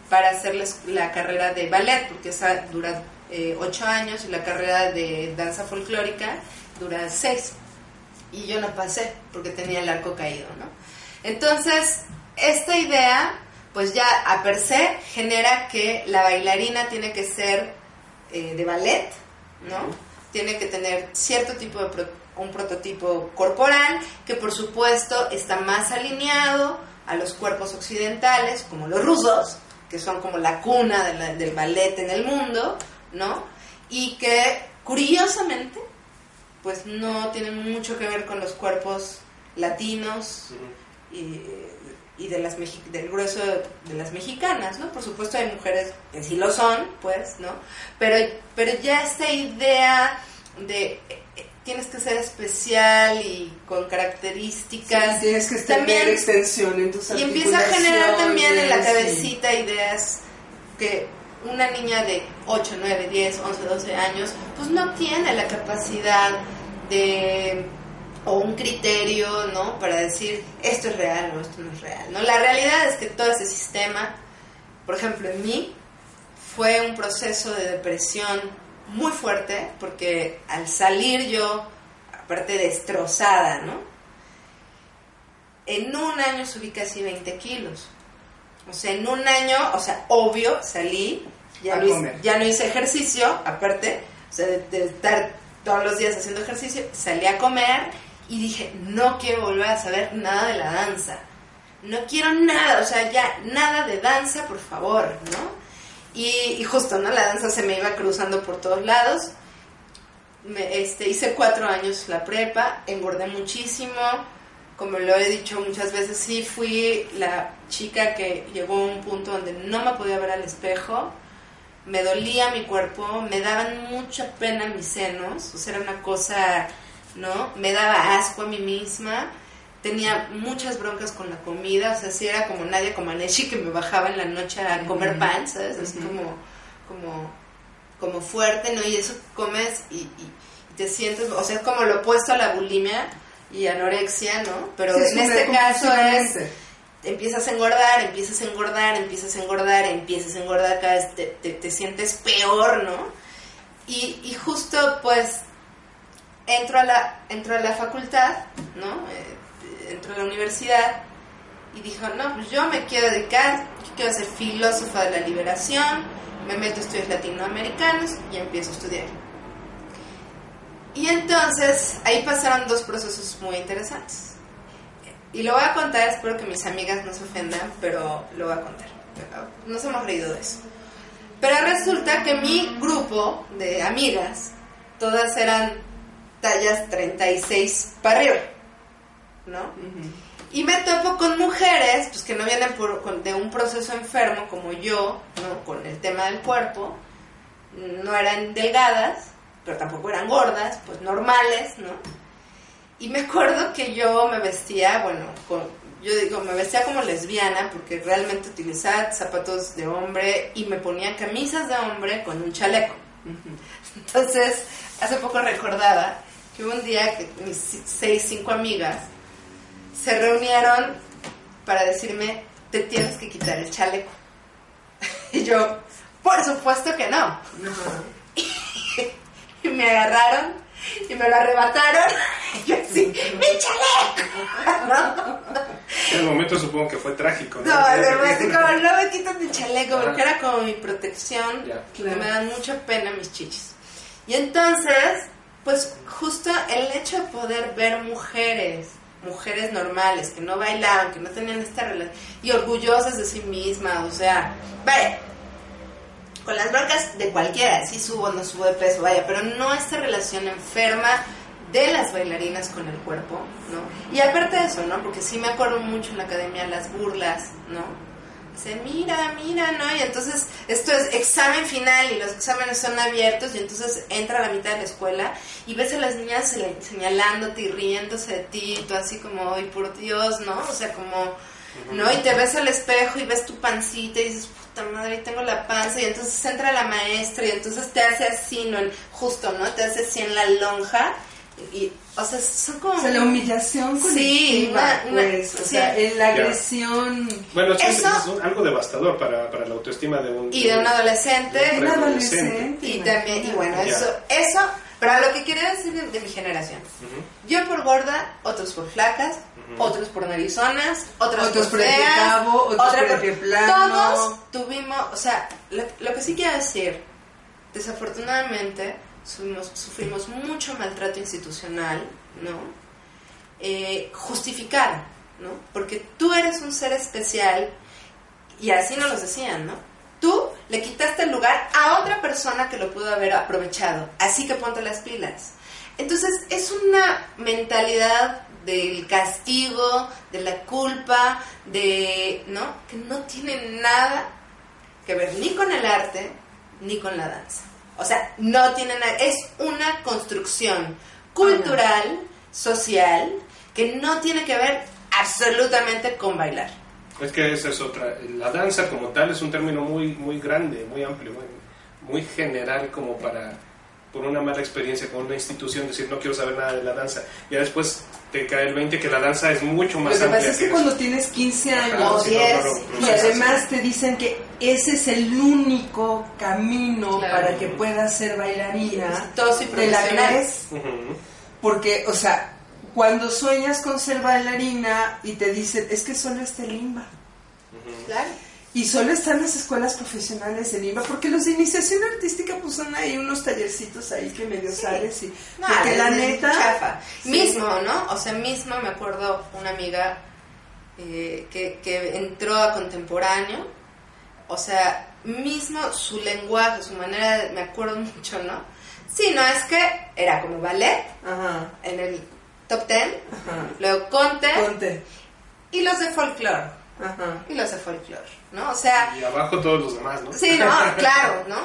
para hacer la, es- la carrera de ballet, porque esa dura eh, ocho años y la carrera de danza folclórica dura seis. Y yo no pasé porque tenía el arco caído, ¿no? Entonces, esta idea, pues ya a per se, genera que la bailarina tiene que ser eh, de ballet, ¿no? Tiene que tener cierto tipo de un prototipo corporal que por supuesto está más alineado a los cuerpos occidentales, como los rusos, que son como la cuna de la- del ballet en el mundo, ¿no? Y que curiosamente, pues no tienen mucho que ver con los cuerpos latinos y, y de las del grueso de, de las mexicanas, ¿no? Por supuesto hay mujeres que sí lo son, pues, ¿no? Pero, pero ya esta idea de tienes que ser especial y con características. Sí, tienes que tener extensión en tus y empieza a generar también en la cabecita ideas que una niña de 8, 9, 10, 11, 12 años, pues no tiene la capacidad de o un criterio, ¿no? Para decir esto es real o esto no es real, ¿no? La realidad es que todo ese sistema, por ejemplo, en mí fue un proceso de depresión muy fuerte porque al salir yo aparte destrozada, ¿no? En un año subí casi 20 kilos. O sea, en un año, o sea, obvio, salí, ya, no hice, ya no hice ejercicio, aparte, o sea, de, de estar todos los días haciendo ejercicio, salí a comer y dije, no quiero volver a saber nada de la danza. No quiero nada, o sea, ya nada de danza, por favor, ¿no? Y, justo, ¿no? La danza se me iba cruzando por todos lados. Me, este, hice cuatro años la prepa, engordé muchísimo. Como lo he dicho muchas veces, sí fui la chica que llegó a un punto donde no me podía ver al espejo. Me dolía mi cuerpo, me daban mucha pena mis senos, o sea, era una cosa, ¿no? Me daba asco a mí misma tenía muchas broncas con la comida, o sea, sí era como Nadia Comaneci que me bajaba en la noche a comer pan, ¿sabes? Así como, como, como fuerte, ¿no? Y eso comes y, y- y te sientes, o sea, es como lo opuesto a la bulimia y anorexia, ¿no? Pero Sí, en es este caso es, empiezas a engordar, empiezas a engordar, empiezas a engordar, empiezas a engordar, cada vez te, te- te sientes peor, ¿no? Y, y justo pues entro a la, entro a la facultad, ¿no? Eh, entro a la universidad y dijo, no, pues yo me quiero dedicar, quiero ser filósofa de la liberación, me meto a estudios latinoamericanos y empiezo a estudiar. Y entonces ahí pasaron dos procesos muy interesantes. Y lo voy a contar, espero que mis amigas no se ofendan, pero lo voy a contar. Nos hemos reído de eso. Pero resulta que mi grupo de amigas, todas eran tallas 36 para arriba, ¿no? Y me topo con mujeres, pues que no vienen por, con- de un proceso enfermo como yo, ¿no? Con el tema del cuerpo, no eran delgadas, pero tampoco eran gordas, pues normales, ¿no? Y me acuerdo que yo me vestía, bueno, con- yo digo, me vestía como lesbiana porque realmente utilizaba zapatos de hombre y me ponía camisas de hombre con un chaleco. Entonces, hace poco recordaba que hubo un día que mis seis, cinco amigas se reunieron para decirme, te tienes que quitar el chaleco. Y yo, por supuesto que no. Y me agarraron y me lo arrebataron. Y yo así, ¡mi chaleco! ¿No? En el momento supongo que fue trágico. No, de verdad, así como no me quitan mi chaleco, porque era como mi protección, Ya. me dan mucha pena mis chichis. Y entonces, pues justo el hecho de poder ver mujeres, mujeres normales, que no bailaban, que no tenían esta relación, y orgullosas de sí mismas, o sea, vaya, con las broncas de cualquiera, si subo o no subo de peso, vaya, pero no esta relación enferma de las bailarinas con el cuerpo, ¿no? Y aparte de eso, ¿no? Porque sí me acuerdo mucho en la academia las burlas, ¿no? Dice, mira, mira, ¿no? Y entonces esto es examen final y los exámenes son abiertos y entonces entra a la mitad de la escuela y ves a las niñas señalándote y riéndose de ti y tú así como, ay, por Dios, ¿no? O sea, como, ¿no? Y te ves al espejo y ves tu pancita y dices, puta madre, tengo la panza y entonces entra la maestra y entonces te hace así, ¿no? Justo, ¿no? Te hace así en la lonja y, o sea, son como... O sea, la humillación Sí, colectiva, una- una- pues, o sí. sea, la agresión... Bueno, sí, Eso- es un- algo devastador para, para la autoestima de un... Y de un adolescente. de Un adolescente. Y también, y bueno, eso, eso, pero a lo que quería decir de, de mi generación. Yo por gorda, otros por flacas, otros por narizonas, otros, Otros por feas, cabo, otros otra por el plano. Todos tuvimos, o sea, lo, lo que sí quiero decir, desafortunadamente sufrimos, sufrimos mucho maltrato institucional, ¿no? Eh, ¿no? Porque tú eres un ser especial y así nos los decían, ¿no? Tú le quitaste el lugar a otra persona que lo pudo haber aprovechado, así que ponte las pilas. Entonces es una mentalidad del castigo, de la culpa, de, ¿no? Que no tiene nada que ver ni con el arte ni con la danza. O sea, no tiene nada, es una construcción cultural, social, que no tiene que ver absolutamente con bailar. Es que esa es otra. La danza como tal es un término muy, muy grande, muy amplio, muy, muy general como para, por una mala experiencia con una institución, decir no quiero saber nada de la danza. Ya después te cae el 20 que la danza es mucho Lo más que amplia. pasa es que cuando tienes 15 Ajá, años lo y además te dicen que ese es el único camino Claro. para que puedas ser bailarina, y te la crees. Porque, o sea, cuando sueñas con ser bailarina y te dicen, es que solo el limba. Claro. Y solo están las escuelas profesionales de Lima, porque los de iniciación artística pues son ahí unos tallercitos ahí que medio sales y... No, porque la neta... chafa. Sí. Mismo, ¿no? O sea, mismo me acuerdo una amiga eh, que, que entró a contemporáneo, o sea, mismo su lenguaje, su manera, de- me acuerdo mucho, ¿no? Sí, no, es que era como ballet Ajá, en el top ten, ajá. luego conte Ponte. y los de folclore, Ajá. y los de folclore, ¿no? O sea, Y abajo todos los demás, ¿no? sí, no, claro, ¿no?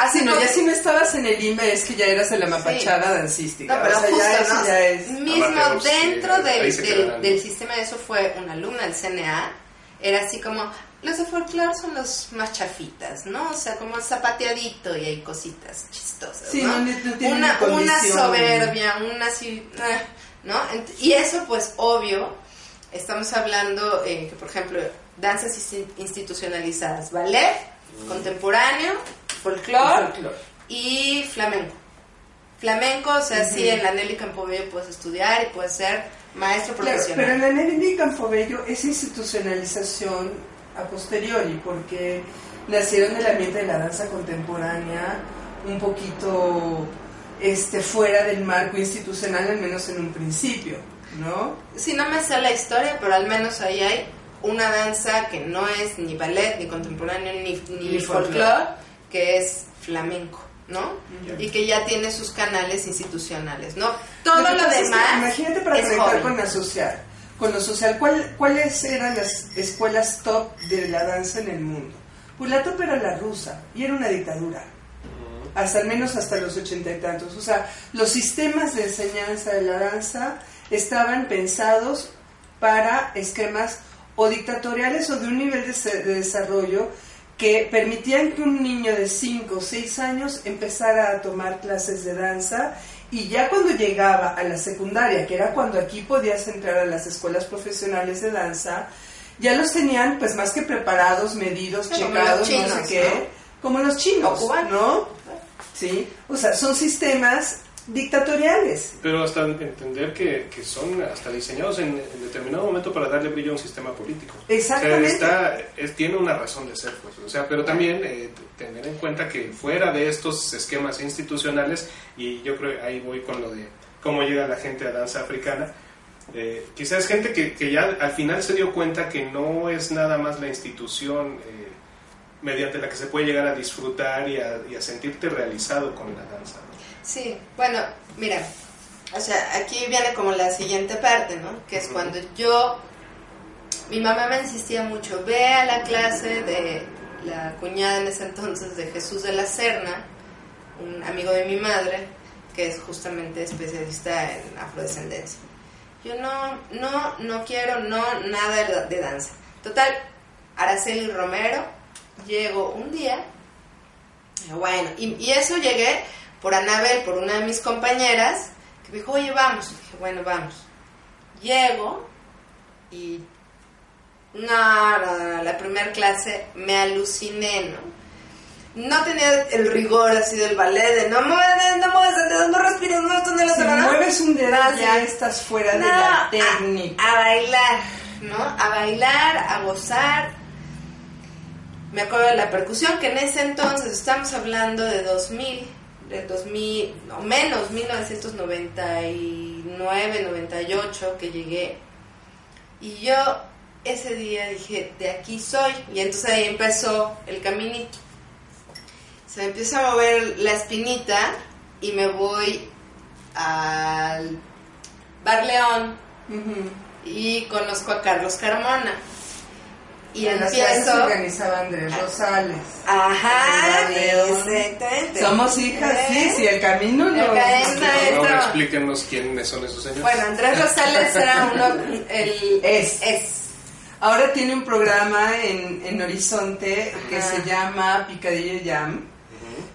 Así no, ya si no estabas en el Lima es que ya eras de la mapachada dancística. No, pero o sea, justo, ya eso ¿no? ya es... Mismo dentro sí, del, del, del sistema, eso fue una alumna del CNA, era así como, los de folclore son los más chafitas, ¿no? O sea, como zapateadito y hay cositas chistosas, Sí, ¿no? no, no una, una condición. soberbia, una así, eh, ¿no? Y eso, pues, obvio, estamos hablando eh, que, por ejemplo, danzas insti- institucionalizadas, ballet, contemporáneo, folclore, Folclore. y flamenco. Flamenco, o sea, sí, en la Nelly Campobello puedes estudiar y puedes ser maestro Claro, profesional. pero en la Nelly Campobello es institucionalización a posteriori, porque nacieron del ambiente de la danza contemporánea un poquito este, fuera del marco institucional, al menos en un principio, ¿no? Sí, no me sé la historia, pero al menos ahí hay una danza que no es ni ballet, ni contemporáneo, ni, ni, Ni folclore. que es flamenco, ¿no? Y que ya tiene sus canales institucionales, ¿no? Todo lo, pasa es que demás. imagínate para es conectar con la social. Con lo social, ¿cuál- ¿cuáles eran las escuelas top de la danza en el mundo? Pues la top era la rusa y era una dictadura. Hasta al menos hasta los ochenta y tantos. O sea, los sistemas de enseñanza de la danza estaban pensados para esquemas o dictatoriales o de un nivel de, de desarrollo que permitían que un niño de 5 o 6 años empezara a tomar clases de danza y ya cuando llegaba a la secundaria, que era cuando aquí podías entrar a las escuelas profesionales de danza, ya los tenían pues más que preparados, medidos, como checados, chinos, no sé qué, ¿no? como los chinos. ¿no? Sí, o sea, son sistemas dictatoriales. Pero hasta entender que, que son hasta diseñados en, en determinado momento para darle brillo a un sistema político. Exactamente. O sea, está, es- tiene una razón de ser, pues. O sea, pero también eh, tener en cuenta que fuera de estos esquemas institucionales, y yo creo ahí voy con lo de cómo llega la gente a danza africana, eh, quizás gente que, que ya al final se dio cuenta que no es nada más la institución eh, mediante la que se puede llegar a disfrutar y a, y a sentirte realizado con la danza. ¿no? Sí, bueno, mira, o sea, aquí viene como la siguiente parte, ¿no? Que es cuando yo, mi mamá me insistía mucho, ve a la clase de la cuñada en ese entonces de Jesús de la Serna, un amigo de mi madre, que es justamente especialista en afrodescendencia. Yo no, no, no quiero, no, nada de- danza. Total, Araceli Romero, llego un día, bueno, y, y eso llegué por Anabel, por una de mis compañeras, que me dijo, oye, vamos. Y dije, bueno, vamos. Llego y... No, no, no, la primera clase me aluciné, ¿no? No tenía el rigor así del ballet, de no mueves, no mueves el dedo, no respires, no, esto no lo Si ¿no? mueves un dedo ya estás fuera de la a- técnica. A, bailar, ¿no? A bailar, a gozar. Me acuerdo de la percusión, que en ese entonces, estamos hablando de 2000, de 2000, no menos, 1999, 98, que llegué. Y yo ese día dije, de aquí soy. Y entonces ahí empezó el caminito. Se me empieza a mover la espinita y me voy al Bar León y conozco a Carlos Carmona. Y En las clases empiezo. organizaba Andrés Rosales. Ajá, exactamente. Somos hijas, sí, sí, el camino El no. camino. Maestro. explíquenos quiénes son esos señores. Bueno, Andrés Rosales era uno. El, Es. es. Ahora tiene un programa en, en Horizonte que Ajá. se llama Picadillo Jam,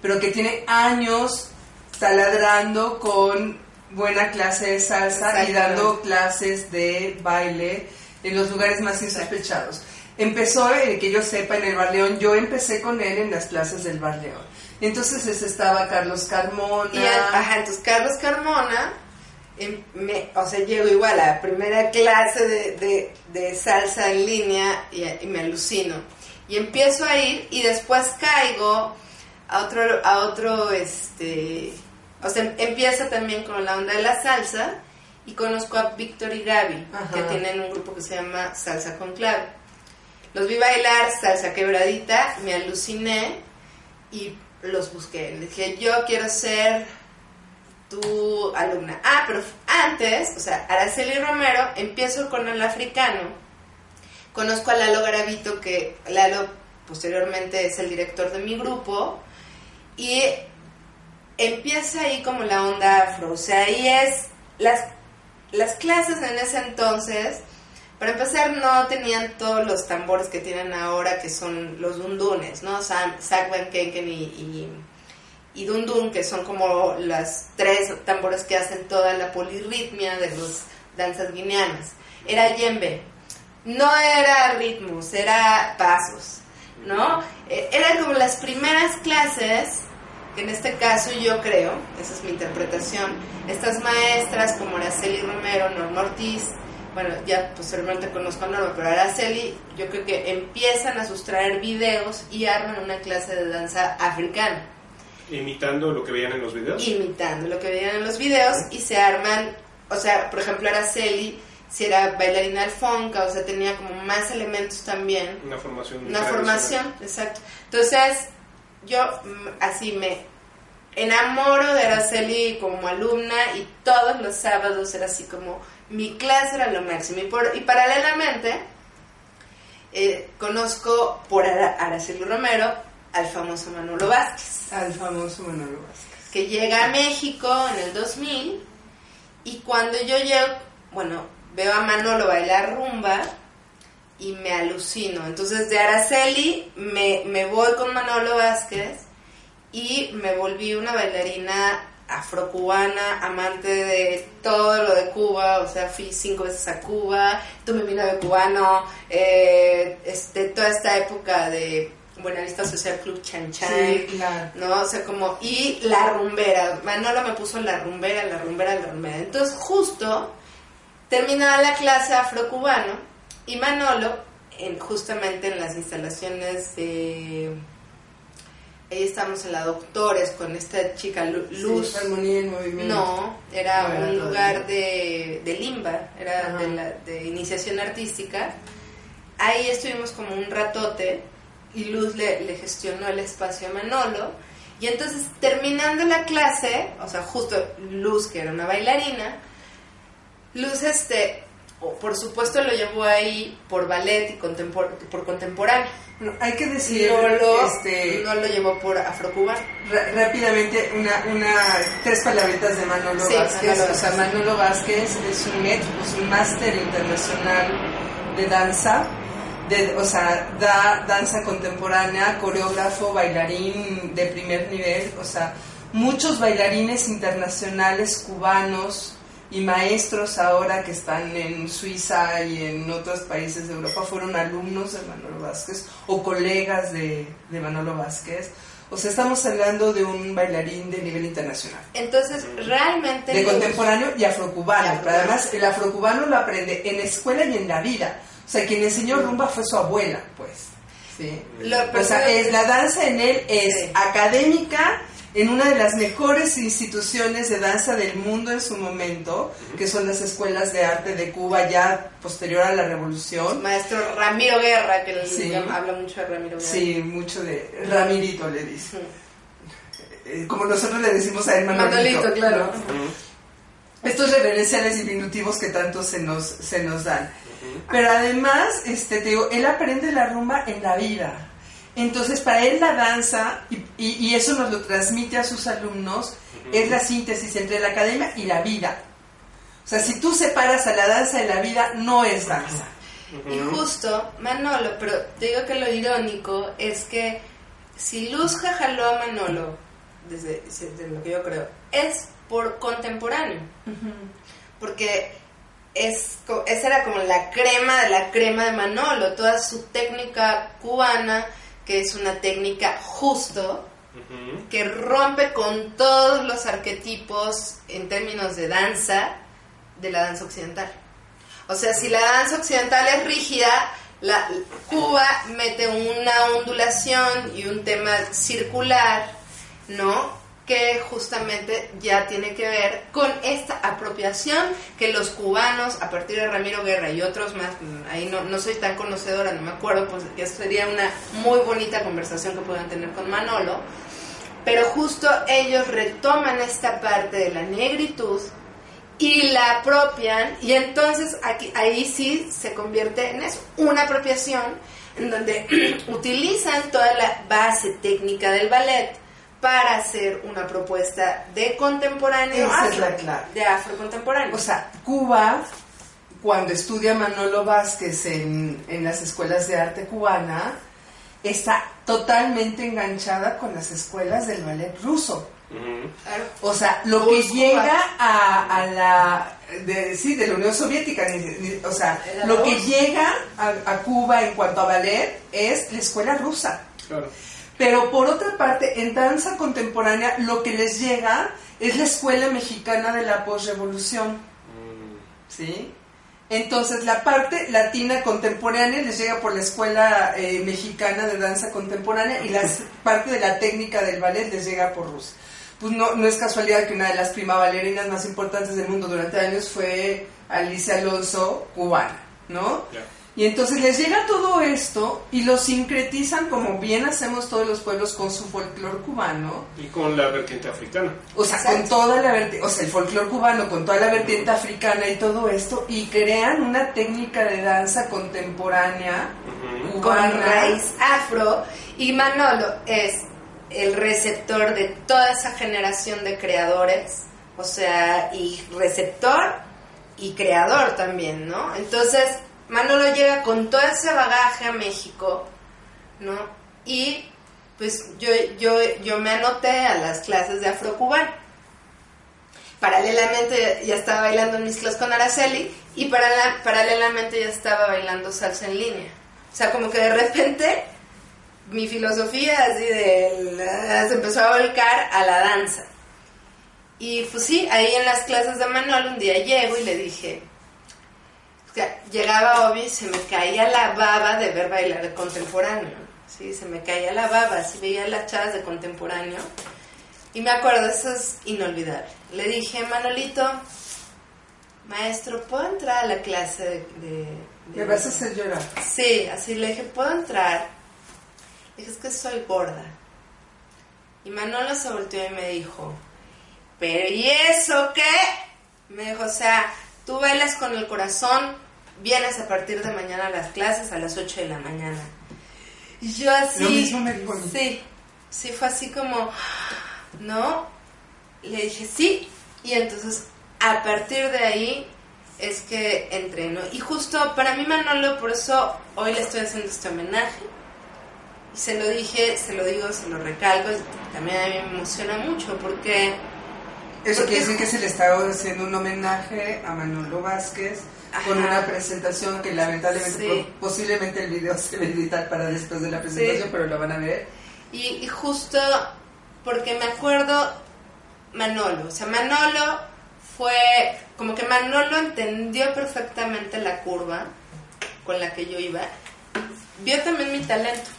pero que tiene años taladrando con buena clase de salsa y dando clases de baile en los lugares más insospechados. Empezó, eh, que yo sepa, en el Bar León. Yo empecé con él en las clases del Bar León. Entonces ese estaba Carlos Carmona. Y ajá, entonces Carlos Carmona em- me, o sea, llego igual a la primera clase de, de- de salsa en línea y, y me alucino. Y empiezo a ir y después caigo a otro, a otro, este, o sea, empieza también con la onda de la salsa y conozco a Víctor y Gaby, Ajá. que tienen un grupo que se llama Salsa con Clave. Los vi bailar salsa quebradita, me aluciné y los busqué. Les dije, yo quiero ser tu alumna. Ah, pero antes, o sea, Araceli Romero, empiezo con el africano. Conozco a Lalo Garavito, que Lalo posteriormente es el director de mi grupo. Y empieza ahí como la onda afro. O sea, ahí es. Las, las clases en ese entonces, para empezar, no tenían todos los tambores que tienen ahora, que son los dundunes, ¿no? Zach Kenken y, y, y Dundun, que son como las tres tambores que hacen toda la polirritmia de las danzas guineanas. Era yembe. No era ritmos, era pasos, ¿no? Eh, Eran como las primeras clases que en este caso yo creo, esa es mi interpretación, estas maestras como Araceli Romero, Norma Ortiz, bueno, ya posteriormente conozco a Norma, pero Araceli, yo creo que empiezan a sustraer videos y arman una clase de danza africana, Imitando lo que veían en los videos. imitando lo que veían en los videos y se arman, o sea, por ejemplo, Araceli, si era bailarina alfonca, o sea, tenía como más elementos también Una formación. una formación, exacto. Entonces, yo mm, así me enamoro de Araceli como alumna y todos los sábados era así como mi clase era lo máximo. Y, por, y paralelamente, eh, conozco por Ara- Araceli Romero al famoso Manolo Vázquez Al famoso Manolo Vázquez. que llega a México en el 2000 y cuando yo llego, bueno, veo a Manolo bailar rumba y me alucino. Entonces de Araceli me, me voy con Manolo Vázquez y me volví una bailarina afrocubana, amante de todo lo de Cuba, o sea, fui cinco veces a Cuba, tuve mi novio cubano, eh, este, toda esta época de Buenavista Social Club Chan Chan, Sí, claro. ¿no? O sea, como, y la rumbera, Manolo me puso la rumbera, la rumbera, la rumbera. Entonces, justo terminaba la clase afrocubano y Manolo, en, justamente en las instalaciones de... Ahí estamos en la Doctores con esta chica Lu- Luz. Sí, armonía en movimiento. No, era No era un lugar de, de limba, era de, la, de iniciación artística. Ahí estuvimos como un ratote y Luz le, le gestionó el espacio a Manolo. Y entonces, terminando la clase, o sea, justo Luz, que era una bailarina, Luz, este, por supuesto lo llevó ahí por ballet y contempor- por contemporáneo. Hay que decir, No lo, este, no lo llevó por afrocubano. Rápidamente una, una tres palabritas de Manolo Sí, Vázquez. Manolo o sea, Manolo Vázquez es un es un máster internacional de danza. De, o sea, da danza contemporánea, coreógrafo, bailarín de primer nivel. O sea, muchos bailarines internacionales cubanos y maestros ahora que están en Suiza y en otros países de Europa fueron alumnos de Manolo Vázquez o colegas de, de Manolo Vázquez. O sea, estamos hablando de un bailarín de nivel internacional. Entonces, realmente... De contemporáneo y afrocubano. Y afrocubano. Pero además, el afrocubano lo aprende en la escuela y en la vida. O sea, quien enseñó rumba fue su abuela, pues. ¿sí? Lo- O sea, es, la danza en él es Sí. académica en una de las mejores instituciones de danza del mundo en su momento, que son las escuelas de arte de Cuba ya posterior a la revolución. Maestro Ramiro Guerra, que él Sí. llama- habla mucho de Ramiro Guerra. Sí, mucho de Ramirito le dice. Eh, Como nosotros le decimos a él Manolito. Manolito, claro. ¿no? Estos reverenciales diminutivos que tanto se nos, se nos dan. Pero además, este, te digo, él aprende la rumba en la vida. Entonces, para él la danza, y, y- y eso nos lo transmite a sus alumnos, es la síntesis entre la academia y la vida. O sea, si tú separas a la danza de la vida, no es danza. Y justo, Manolo, pero te digo que lo irónico es que si Luz jaló a Manolo, desde, desde lo que yo creo, es por contemporáneo. Porque es, co- esa era como la crema de la crema de Manolo, toda su técnica cubana, que es una técnica justo, que rompe con todos los arquetipos en términos de danza de la danza occidental. O sea, si la danza occidental es rígida, la, Cuba mete una ondulación y un tema circular, ¿no? Que justamente ya tiene que ver con esta apropiación que los cubanos, a partir de Ramiro Guerra y otros más, mm, ahí no, no soy tan conocedora, no me acuerdo, pues ya sería una muy bonita conversación que puedan tener con Manolo, pero justo ellos retoman esta parte de la negritud y la apropian y entonces aquí, ahí sí se convierte en eso, una apropiación en donde utilizan toda la base técnica del ballet para hacer una propuesta de contemporáneo Esa es la clave. de afro contemporáneo. O sea, Cuba, cuando estudia Manolo Vázquez en, en las escuelas de arte cubana, está totalmente enganchada con las escuelas del ballet ruso. O sea, lo que llega a, a la de, sí, de la Unión Soviética, ni- ni- o sea, lo que llega a, a Cuba en cuanto a ballet es la escuela rusa. Claro. Pero por otra parte, en danza contemporánea lo que les llega es la escuela mexicana de la posrevolución. Mm. ¿sí? Entonces la parte latina contemporánea les llega por la escuela eh, mexicana de danza contemporánea y la parte de la técnica del ballet les llega por Rusia. Pues no, no es casualidad que una de las prima bailarinas más importantes del mundo durante años fue Alicia Alonso, cubana, ¿no? Y entonces les llega todo esto y lo sincretizan como bien hacemos todos los pueblos con su folclore cubano. Y con la vertiente africana. O sea, Exacto. con toda la vertiente, o sea, el folclore cubano, con toda la vertiente africana y todo esto, y crean una técnica de danza contemporánea con cubana. raíz afro y Manolo es el receptor de toda esa generación de creadores, o sea, y receptor y creador también, ¿no? Entonces, Manolo llega con todo ese bagaje a México, ¿no? Y pues yo, yo, yo me anoté a las clases de afrocubano. Paralelamente ya estaba bailando en mis clases con Araceli y paralela- paralelamente ya estaba bailando salsa en línea. O sea, como que de repente mi filosofía así de se empezó a volcar a la danza. Y pues sí, ahí en las clases de Manuel un día llego y le dije, llegaba Obi se me caía la baba de ver bailar contemporáneo. Sí, se me caía la baba, así veía las chavas de contemporáneo. Y me acuerdo, eso es inolvidable. Le dije, Manolito, maestro, ¿puedo entrar a la clase de... de- de- Me vas a hacer llorar. Sí, así le dije, ¿puedo entrar? Le dije, es que soy gorda. Y Manolo se volteó y me dijo, ¿pero y eso qué? Me dijo, o sea, tú bailas con el corazón, vienes a partir de mañana a las clases a las 8 de la mañana. Y yo así... Lo mismo me dijo. Sí, sí, fue así como, ¿no? Le dije, sí. Y entonces, a partir de ahí, es que entreno. Y justo para mí, Manolo, por eso hoy le estoy haciendo este homenaje. Y se lo dije, se lo digo, se lo recalco. También a mí me emociona mucho porque... Eso porque- quiere decir que se le está haciendo un homenaje a Manolo Vázquez con una presentación que lamentablemente Sí. posiblemente el video se va a editar para después de la presentación, Sí. pero lo van a ver. Y, y justo porque me acuerdo Manolo, o sea, Manolo fue como que Manolo entendió perfectamente la curva con la que yo iba. Vio también mi talento.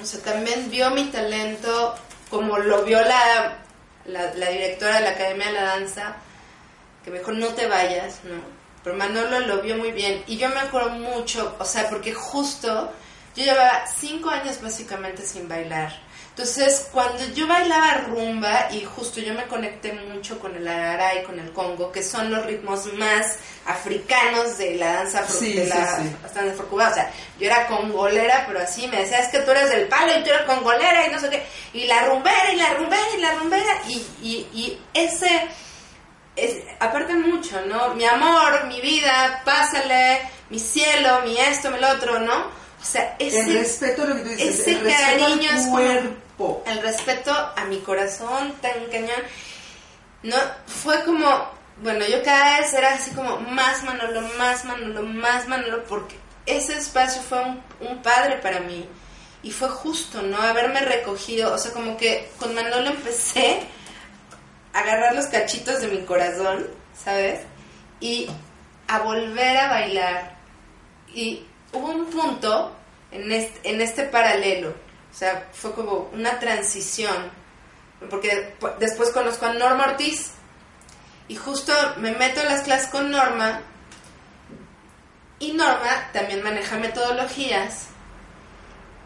O sea, también vio mi talento como lo vio la, la, la directora de la Academia de la Danza, que me dijo, no te vayas, ¿no? Pero Manolo lo vio muy bien. Y yo me acuerdo mucho, o sea, porque justo yo llevaba cinco años básicamente sin bailar. Entonces, cuando yo bailaba rumba, y justo yo me conecté mucho con el arara y con el congo, que son los ritmos más africanos de la danza Sí, de sí, la sí. danza afrocubana. O sea, yo era congolera, pero así me decía, es que tú eres del palo y tú eres congolera y no sé qué. Y la rumbera, y la rumbera, y la rumbera. Y, y, y ese es, aparte mucho, ¿no? Mi amor, mi vida, pásale, mi cielo, mi esto, mi lo otro, ¿no? O sea, ese, el respeto a lo que tú dices, ese el respeto cariño al es como- cuerpo. el respeto a mi corazón tan cañón, no, fue como, bueno, yo cada vez era así como más Manolo, más Manolo, más Manolo, porque ese espacio fue un, un padre para mí. Y fue justo, ¿no? Haberme recogido, o sea, como que con Manolo empecé agarrar los cachitos de mi corazón, ¿sabes? y a volver a bailar. Y hubo un punto en este, paralelo, o sea, fue como una transición, porque después conozco a Norma Ortiz y justo me meto en las clases con Norma y Norma también maneja metodologías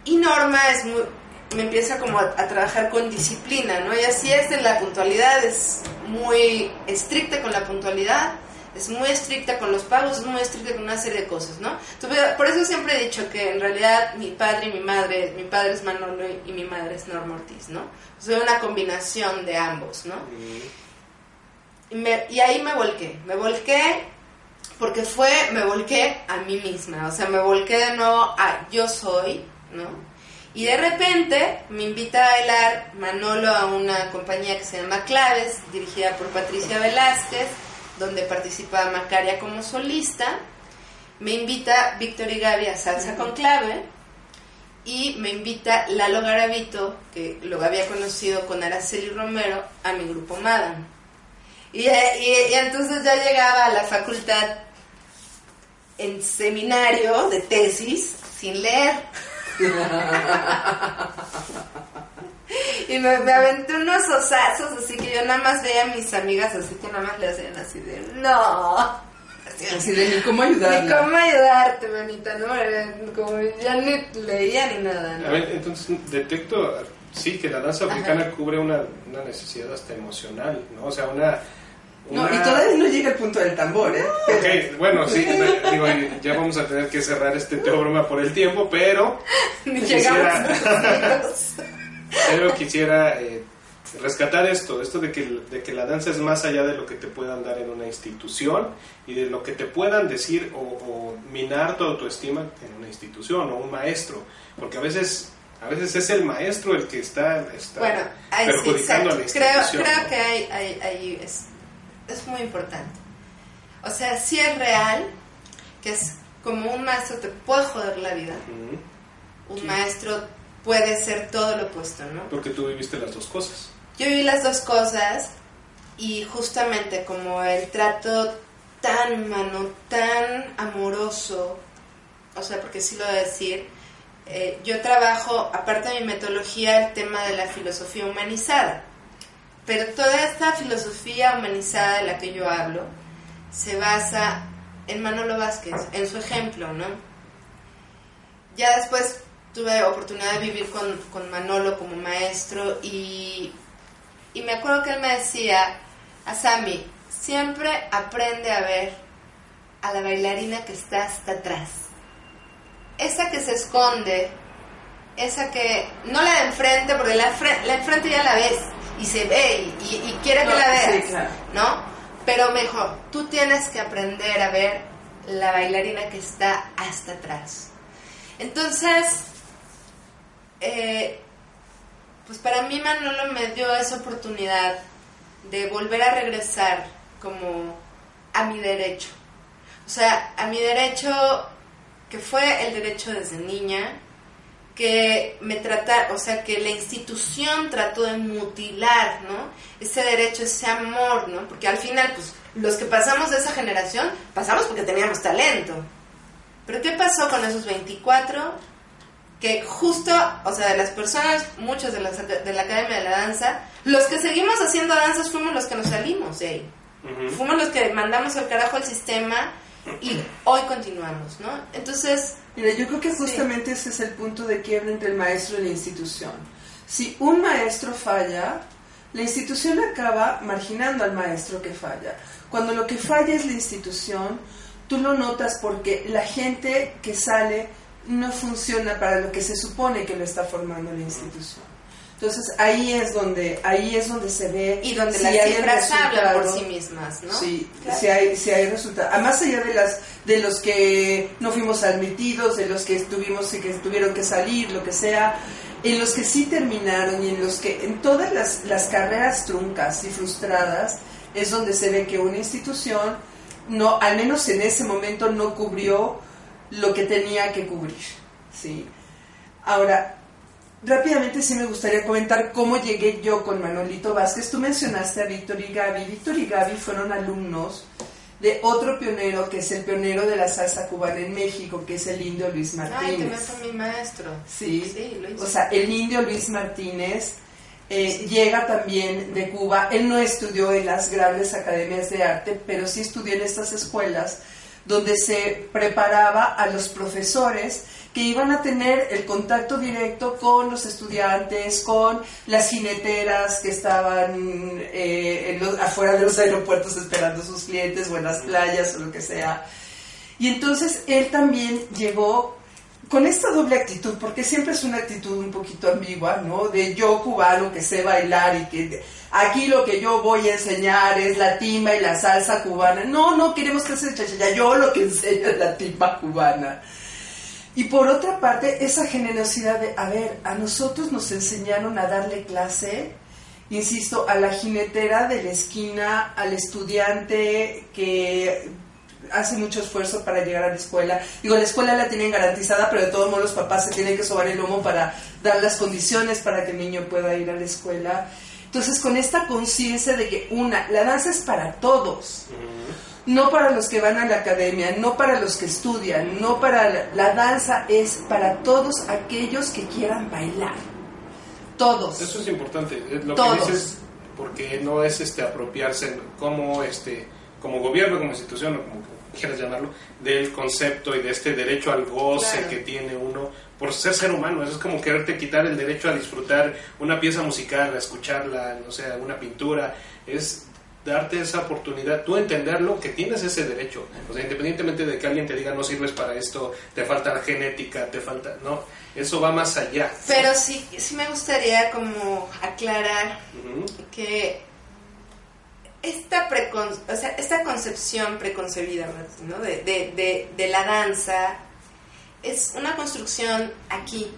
y Norma es muy, me empieza como a, trabajar con disciplina, ¿no? Y así es en la puntualidad, es muy estricta con la puntualidad, es muy estricta con los pagos, es muy estricta con una serie de cosas, ¿no? por eso siempre he dicho que en realidad mi padre y mi madre, mi padre es Manolo y, mi madre es Norma Ortiz, ¿no? Soy una combinación de ambos, ¿no? Y, y ahí me volqué, me volqué porque fue, me volqué a mí misma, o sea, me volqué de nuevo a yo soy, ¿no? Y de repente me invita a bailar Manolo a una compañía que se llama Claves, dirigida por Patricia Velázquez, donde participa Macaria como solista. Me invita Víctor y Gaby a Salsa con Clave. Y me invita Lalo Garavito, que lo había conocido con Araceli Romero, a mi grupo Madame. Y, y entonces ya llegaba a la facultad en seminario de tesis sin leer y me, aventé unos osazos, así que yo nada más veía a mis amigas, así que nada más le hacían así de, no. Así, de, ni cómo ayudarte. Ni cómo ayudarte, manita, ¿no? Como ya ni leía ni nada, A ver, entonces detecto, sí, que la danza africana cubre una, una necesidad hasta emocional, ¿no? O sea, una no, y todavía no llega el punto del tambor, ¿eh? Ok, bueno, sí, digo, ya vamos a tener que cerrar este broma por el tiempo, pero quisiera, pero quisiera eh, rescatar esto, esto de que, de que la danza es más allá de lo que te puedan dar en una institución y de lo que te puedan decir o, minar tu autoestima en una institución o un maestro, porque a veces a veces es el maestro el que está, perjudicando a la institución. Creo, creo que hay, hay, hay es muy importante. O sea, si es real que es como un maestro te puede joder la vida, un maestro puede ser todo lo opuesto, ¿no? Porque tú viviste las dos cosas. Yo viví las dos cosas y justamente como el trato tan humano, tan amoroso, o sea, porque sí lo voy a decir, eh, yo trabajo, aparte de mi metodología, el tema de la filosofía humanizada. Pero toda esta filosofía humanizada de la que yo hablo se basa en Manolo Vázquez, en su ejemplo, ¿no? Ya después tuve oportunidad de vivir con, Manolo como maestro y, y me acuerdo que él me decía, Asami, siempre aprende a ver a la bailarina que está hasta atrás. Esa que se esconde, esa que no la de enfrente, porque la, la enfrente ya la ves, y se ve y, quiere que la veas, ¿no? Pero mejor, tú tienes que aprender a ver la bailarina que está hasta atrás. Entonces, eh, pues para mí Manolo me dio esa oportunidad de volver a regresar como a mi derecho. O sea, a mi derecho que fue el derecho desde niña, que me trata, o sea, que la institución trató de mutilar, ¿no? Ese derecho, ese amor, ¿no? Porque al final, pues, los que pasamos de esa generación, pasamos porque teníamos talento. Pero ¿qué pasó con esos 24? Que justo, o sea, de las personas, muchos de, de la Academia de la Danza, los que seguimos haciendo danzas fuimos los que nos salimos de ahí. Fuimos los que mandamos al carajo al sistema y hoy continuamos, ¿no? Entonces... Mira, yo creo que justamente ese es el punto de quiebre entre el maestro y la institución. Si un maestro falla, la institución acaba marginando al maestro que falla. Cuando lo que falla es la institución, tú lo notas porque la gente que sale no funciona para lo que se supone que lo está formando la institución. Entonces ahí es donde ahí es donde se ve y donde las cifras hablan por sí mismas, ¿no? Sí, si hay si hay resultados. Más allá de las de los que no fuimos admitidos, de los que estuvimos y que tuvieron que salir, lo que sea, en los que sí terminaron y en los que en todas las, las carreras truncas y frustradas es donde se ve que una institución no al menos en ese momento no cubrió lo que tenía que cubrir, ¿sí? Ahora, rápidamente sí me gustaría comentar cómo llegué yo con Manolito Vázquez. Tú mencionaste a Víctor y Gaby. Víctor y Gaby fueron alumnos de otro pionero que es el pionero de la salsa cubana en México, que es el indio Luis Ay, Martínez. te fue mi maestro. Sí, Sí, lo hizo. o sea, el indio Luis Martínez eh, llega también de Cuba. Él no estudió en las grandes academias de arte, pero sí estudió en estas escuelas donde se preparaba a los profesores que iban a tener el contacto directo con los estudiantes, con las jineteras que estaban eh, en los- afuera de los aeropuertos esperando a sus clientes o en las playas o lo que sea. Y entonces él también llegó con esta doble actitud, porque siempre es una actitud un poquito ambigua, ¿no? De yo cubano que sé bailar y que aquí lo que yo voy a enseñar es la timba y la salsa cubana. No, no queremos que se chachaya, yo lo que enseño es la timba cubana. Y por otra parte, esa generosidad de, a ver, a nosotros nos enseñaron a darle clase, insisto, a la jinetera de la esquina, al estudiante que hace mucho esfuerzo para llegar a la escuela. Digo, la escuela la tienen garantizada, pero de todos modos los papás se tienen que sobar el lomo para dar las condiciones para que el niño pueda ir a la escuela. Entonces, con esta conciencia de que, una, la danza es para todos no para los que van a la academia, no para los que estudian, no para la, la danza es para todos aquellos que quieran bailar. Todos. Eso es importante, lo Todos. que dices, porque no es este apropiarse como este como gobierno, como institución, o como quieras llamarlo, del concepto y de este derecho al goce Claro. que tiene uno por ser ser humano. Eso es como quererte quitar el derecho a disfrutar una pieza musical, a escucharla, no sé, una pintura. Es darte esa oportunidad, tú entenderlo, que tienes ese derecho. O sea, independientemente de que alguien te diga no sirves para esto, te falta genética, te falta... No, eso va más allá. Pero sí, sí me gustaría como aclarar que esta, precon- o sea, esta concepción preconcebida ¿no? de, de- de- de la danza es una construcción aquí.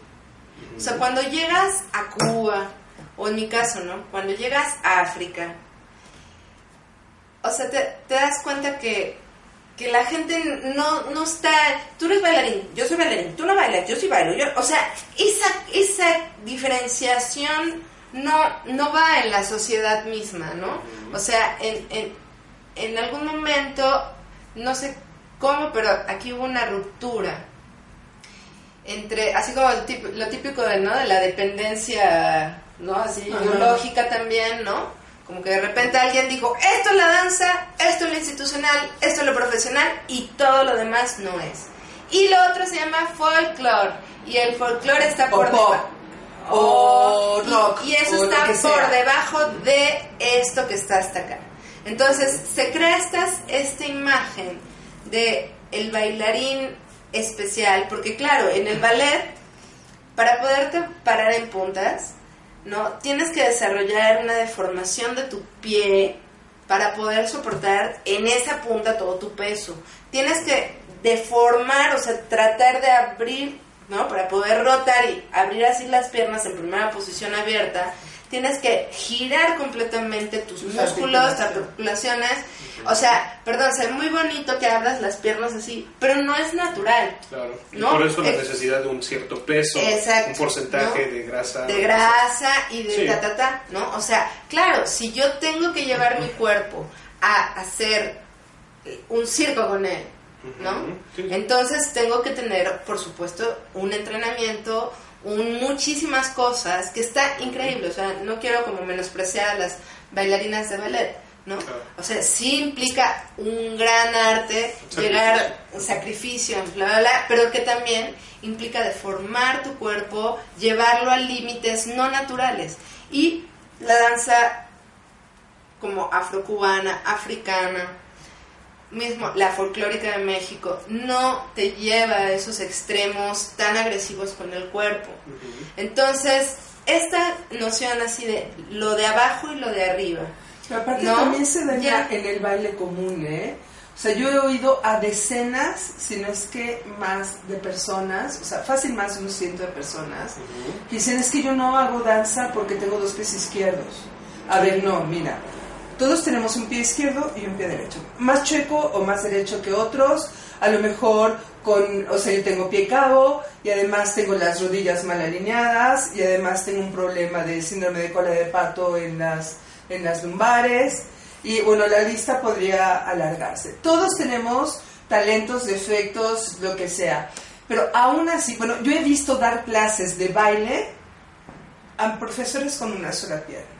O sea, cuando llegas a Cuba, o en mi caso, ¿no? Cuando llegas a África, o sea, te, te das cuenta que, que la gente no, no está... Tú eres bailarín, yo soy bailarín, tú no bailas, yo sí bailo. Yo, o sea, esa, esa diferenciación no, no va en la sociedad misma, ¿no? O sea, en, en, en algún momento, no sé cómo, pero aquí hubo una ruptura entre, así como el tip- lo típico de, ¿no? de la dependencia, ¿no? Así Ajá. ideológica también, ¿no? Como que de repente alguien dijo, esto es la danza, esto es lo institucional, esto es lo profesional y todo lo demás no es. Y lo otro se llama folklore y el folklore está por debajo. O y- rock, Y, eso o está por sea. debajo de esto que está hasta acá. Entonces se crea estas, esta imagen de el bailarín especial, porque claro, en el ballet, para poderte parar en puntas, ¿no? Tienes que desarrollar una deformación de tu pie para poder soportar en esa punta todo tu peso. Tienes que deformar, o sea, tratar de abrir, ¿no? Para poder rotar y abrir así las piernas en primera posición abierta, tienes que girar completamente tus Tus músculos, articulaciones. articulaciones. O sea, perdón, se ve muy bonito que abras las piernas así, pero no es natural. Claro. Y ¿No? por eso la Eh, necesidad de un cierto peso, Exacto, un porcentaje ¿no? de grasa. de grasa y de Sí. ta ta ta, ¿no? O sea, claro, si yo tengo que llevar mi cuerpo a hacer un circo con él, ¿no? Sí. Entonces tengo que tener, por supuesto, un entrenamiento, un, muchísimas cosas que está increíble, o sea, no quiero como menospreciar a las bailarinas de ballet, ¿no? Claro. O sea, sí implica un gran arte, Sacrificio. llegar, un sacrificio, bla, bla, bla, pero que también implica deformar tu cuerpo, llevarlo a límites no naturales. Y la danza como afrocubana, africana, mismo la folclórica de México, no te lleva a esos extremos tan agresivos con el cuerpo. Ujú. Entonces, esta noción así de lo de abajo y lo de arriba, Pero aparte ¿No? también se da Ya. en el baile común, ¿eh? O sea, yo he oído a decenas, si no es que más de personas, o sea, fácil más de un ciento de personas, Ujú. que dicen, es que yo no hago danza porque tengo dos pies izquierdos. A ver, no, mira, todos tenemos un pie izquierdo y un pie derecho. Más chueco o más derecho que otros, a lo mejor con, o sea, yo tengo pie cabo y además tengo las rodillas mal alineadas y además tengo un problema de síndrome de cola de pato en las, en las lumbares. Y bueno, la lista podría alargarse. Todos tenemos talentos, defectos, lo que sea. Pero aún así, bueno, yo he visto dar clases de baile a profesores con una sola pierna.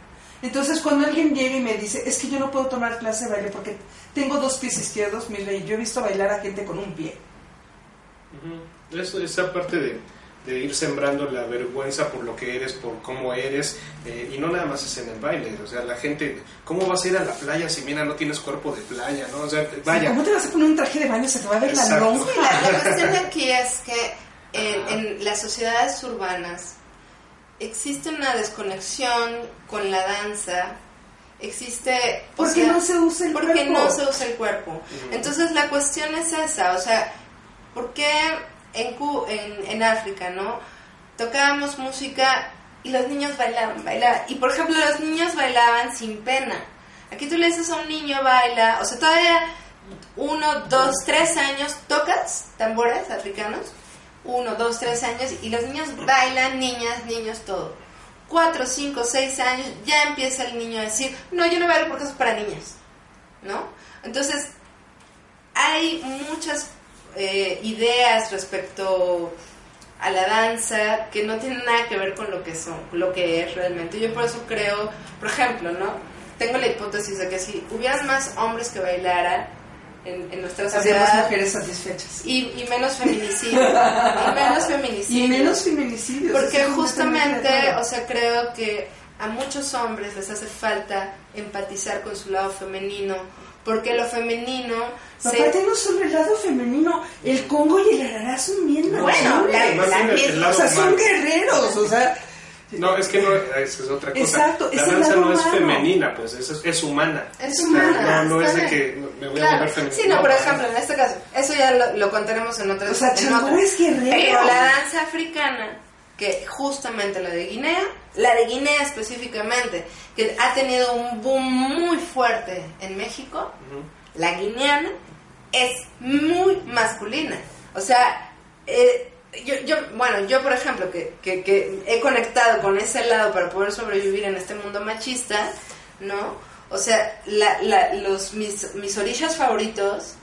Entonces, cuando alguien llega y me dice, es que yo no puedo tomar clase de baile porque tengo dos pies izquierdos, mire, y yo he visto bailar a gente con un pie. Eso, esa parte de, de ir sembrando la vergüenza por lo que eres, por cómo eres, eh, y no nada más es en el baile, o sea, la gente, ¿cómo vas a ir a la playa si mira no tienes cuerpo de playa, no? O sea, vaya, ¿Cómo te vas a poner un traje de baño? Se te va a ver la lonja. La, la cuestión de aquí es que en, en las sociedades urbanas existe una desconexión con la danza, existe... Porque sea, no se usa el porque cuerpo. no se usa el cuerpo. Entonces la cuestión es esa, o sea, ¿por qué en, Cu- en, en África, no? Tocábamos música y los niños bailaban, bailaban. Y por ejemplo, los niños bailaban sin pena. Aquí tú le dices a un niño baila, o sea, todavía uno, dos, tres años tocas tambores africanos, uno, dos, tres años, y los niños bailan, niñas, niños, todo. Cuatro, cinco, seis años, ya empieza el niño a decir, no, yo no bailo porque eso es para niñas, ¿no? Entonces, hay muchas eh, ideas respecto a la danza que no tienen nada que ver con lo que son, lo que es realmente. Yo por eso creo, por ejemplo, ¿no? Tengo la hipótesis de que si hubieran más hombres que bailaran en, en nuestra sociedad mujeres satisfechas. y, y menos feminicidio, y menos feminicidio. Y menos feminicidios. Porque justamente, o sea, creo que a muchos hombres les hace falta empatizar con su lado femenino, porque lo femenino se... Aparte no solo el lado femenino, el Congo y el Arará son bien Bueno, la- la Más O sea, son guerreros, o sea... No, es que no, es, es otra cosa. Exacto, es la danza no es femenina, pues es, es humana. Es O sea, humana, No, no es de que me voy a volver femenina. Sí, no, por ejemplo, en este caso, eso ya lo, lo contaremos en otras O sea, otras. es guerrero. Pero la danza africana, que justamente la de Guinea, la de Guinea específicamente, que ha tenido un boom muy fuerte en México, la guineana, es muy masculina. O sea, eh, yo, yo, bueno, yo por ejemplo, que, que, que he conectado con ese lado para poder sobrevivir en este mundo machista, ¿no? O sea, la, la, los, mis, mis orillas favoritos,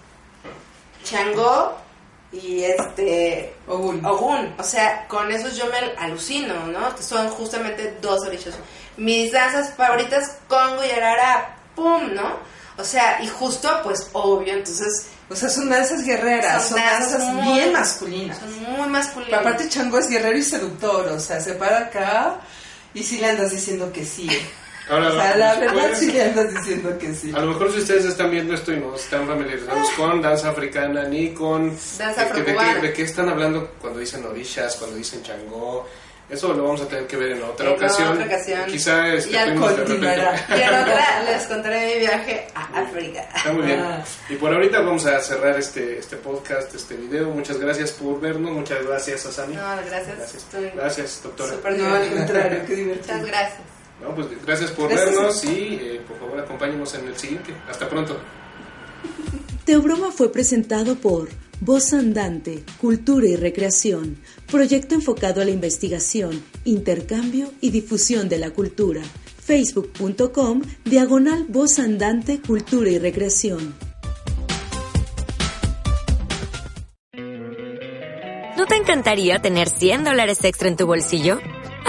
Changó y este Ogun. Ogun. O sea, con esos yo me alucino, ¿no? Que son justamente dos orillas. Mis danzas favoritas, Congo y Arara, ¡pum! ¿no? O sea, y justo, pues obvio, entonces O sea, son danzas guerreras, son, danzas, muy- bien masculinas. Son muy masculinas. Pero aparte Chango es guerrero y seductor, o sea, se para acá y sí le andas diciendo que sí. Ahora, O sea, la después- verdad sí le andas diciendo que sí. A lo mejor si ustedes están viendo esto y no están familiarizados con danza africana ni con... Danza de, de, qué, de qué están hablando cuando dicen orishas, cuando dicen changó? Eso lo vamos a tener que ver en otra En ocasión. otra ocasión. Quizá este, Y al fuimos de continuará. Y en otra les contaré mi viaje a África. Está muy bien. Ah. Y por ahorita vamos a cerrar este, este podcast, este video. Muchas gracias por vernos. Muchas gracias, Asami. No, gracias. Gracias, gracias doctora. súper No, al contrario, qué divertido. Muchas gracias. No, pues gracias por Gracias. vernos y eh, por favor acompáñenos en el siguiente. Hasta pronto. Teobroma fue presentado por Voz Andante, Cultura y Recreación, proyecto enfocado a la investigación, intercambio y difusión de la cultura. Facebook.com, diagonal Voz Andante, Cultura y Recreación. ¿No te encantaría tener 100 dólares extra en tu bolsillo?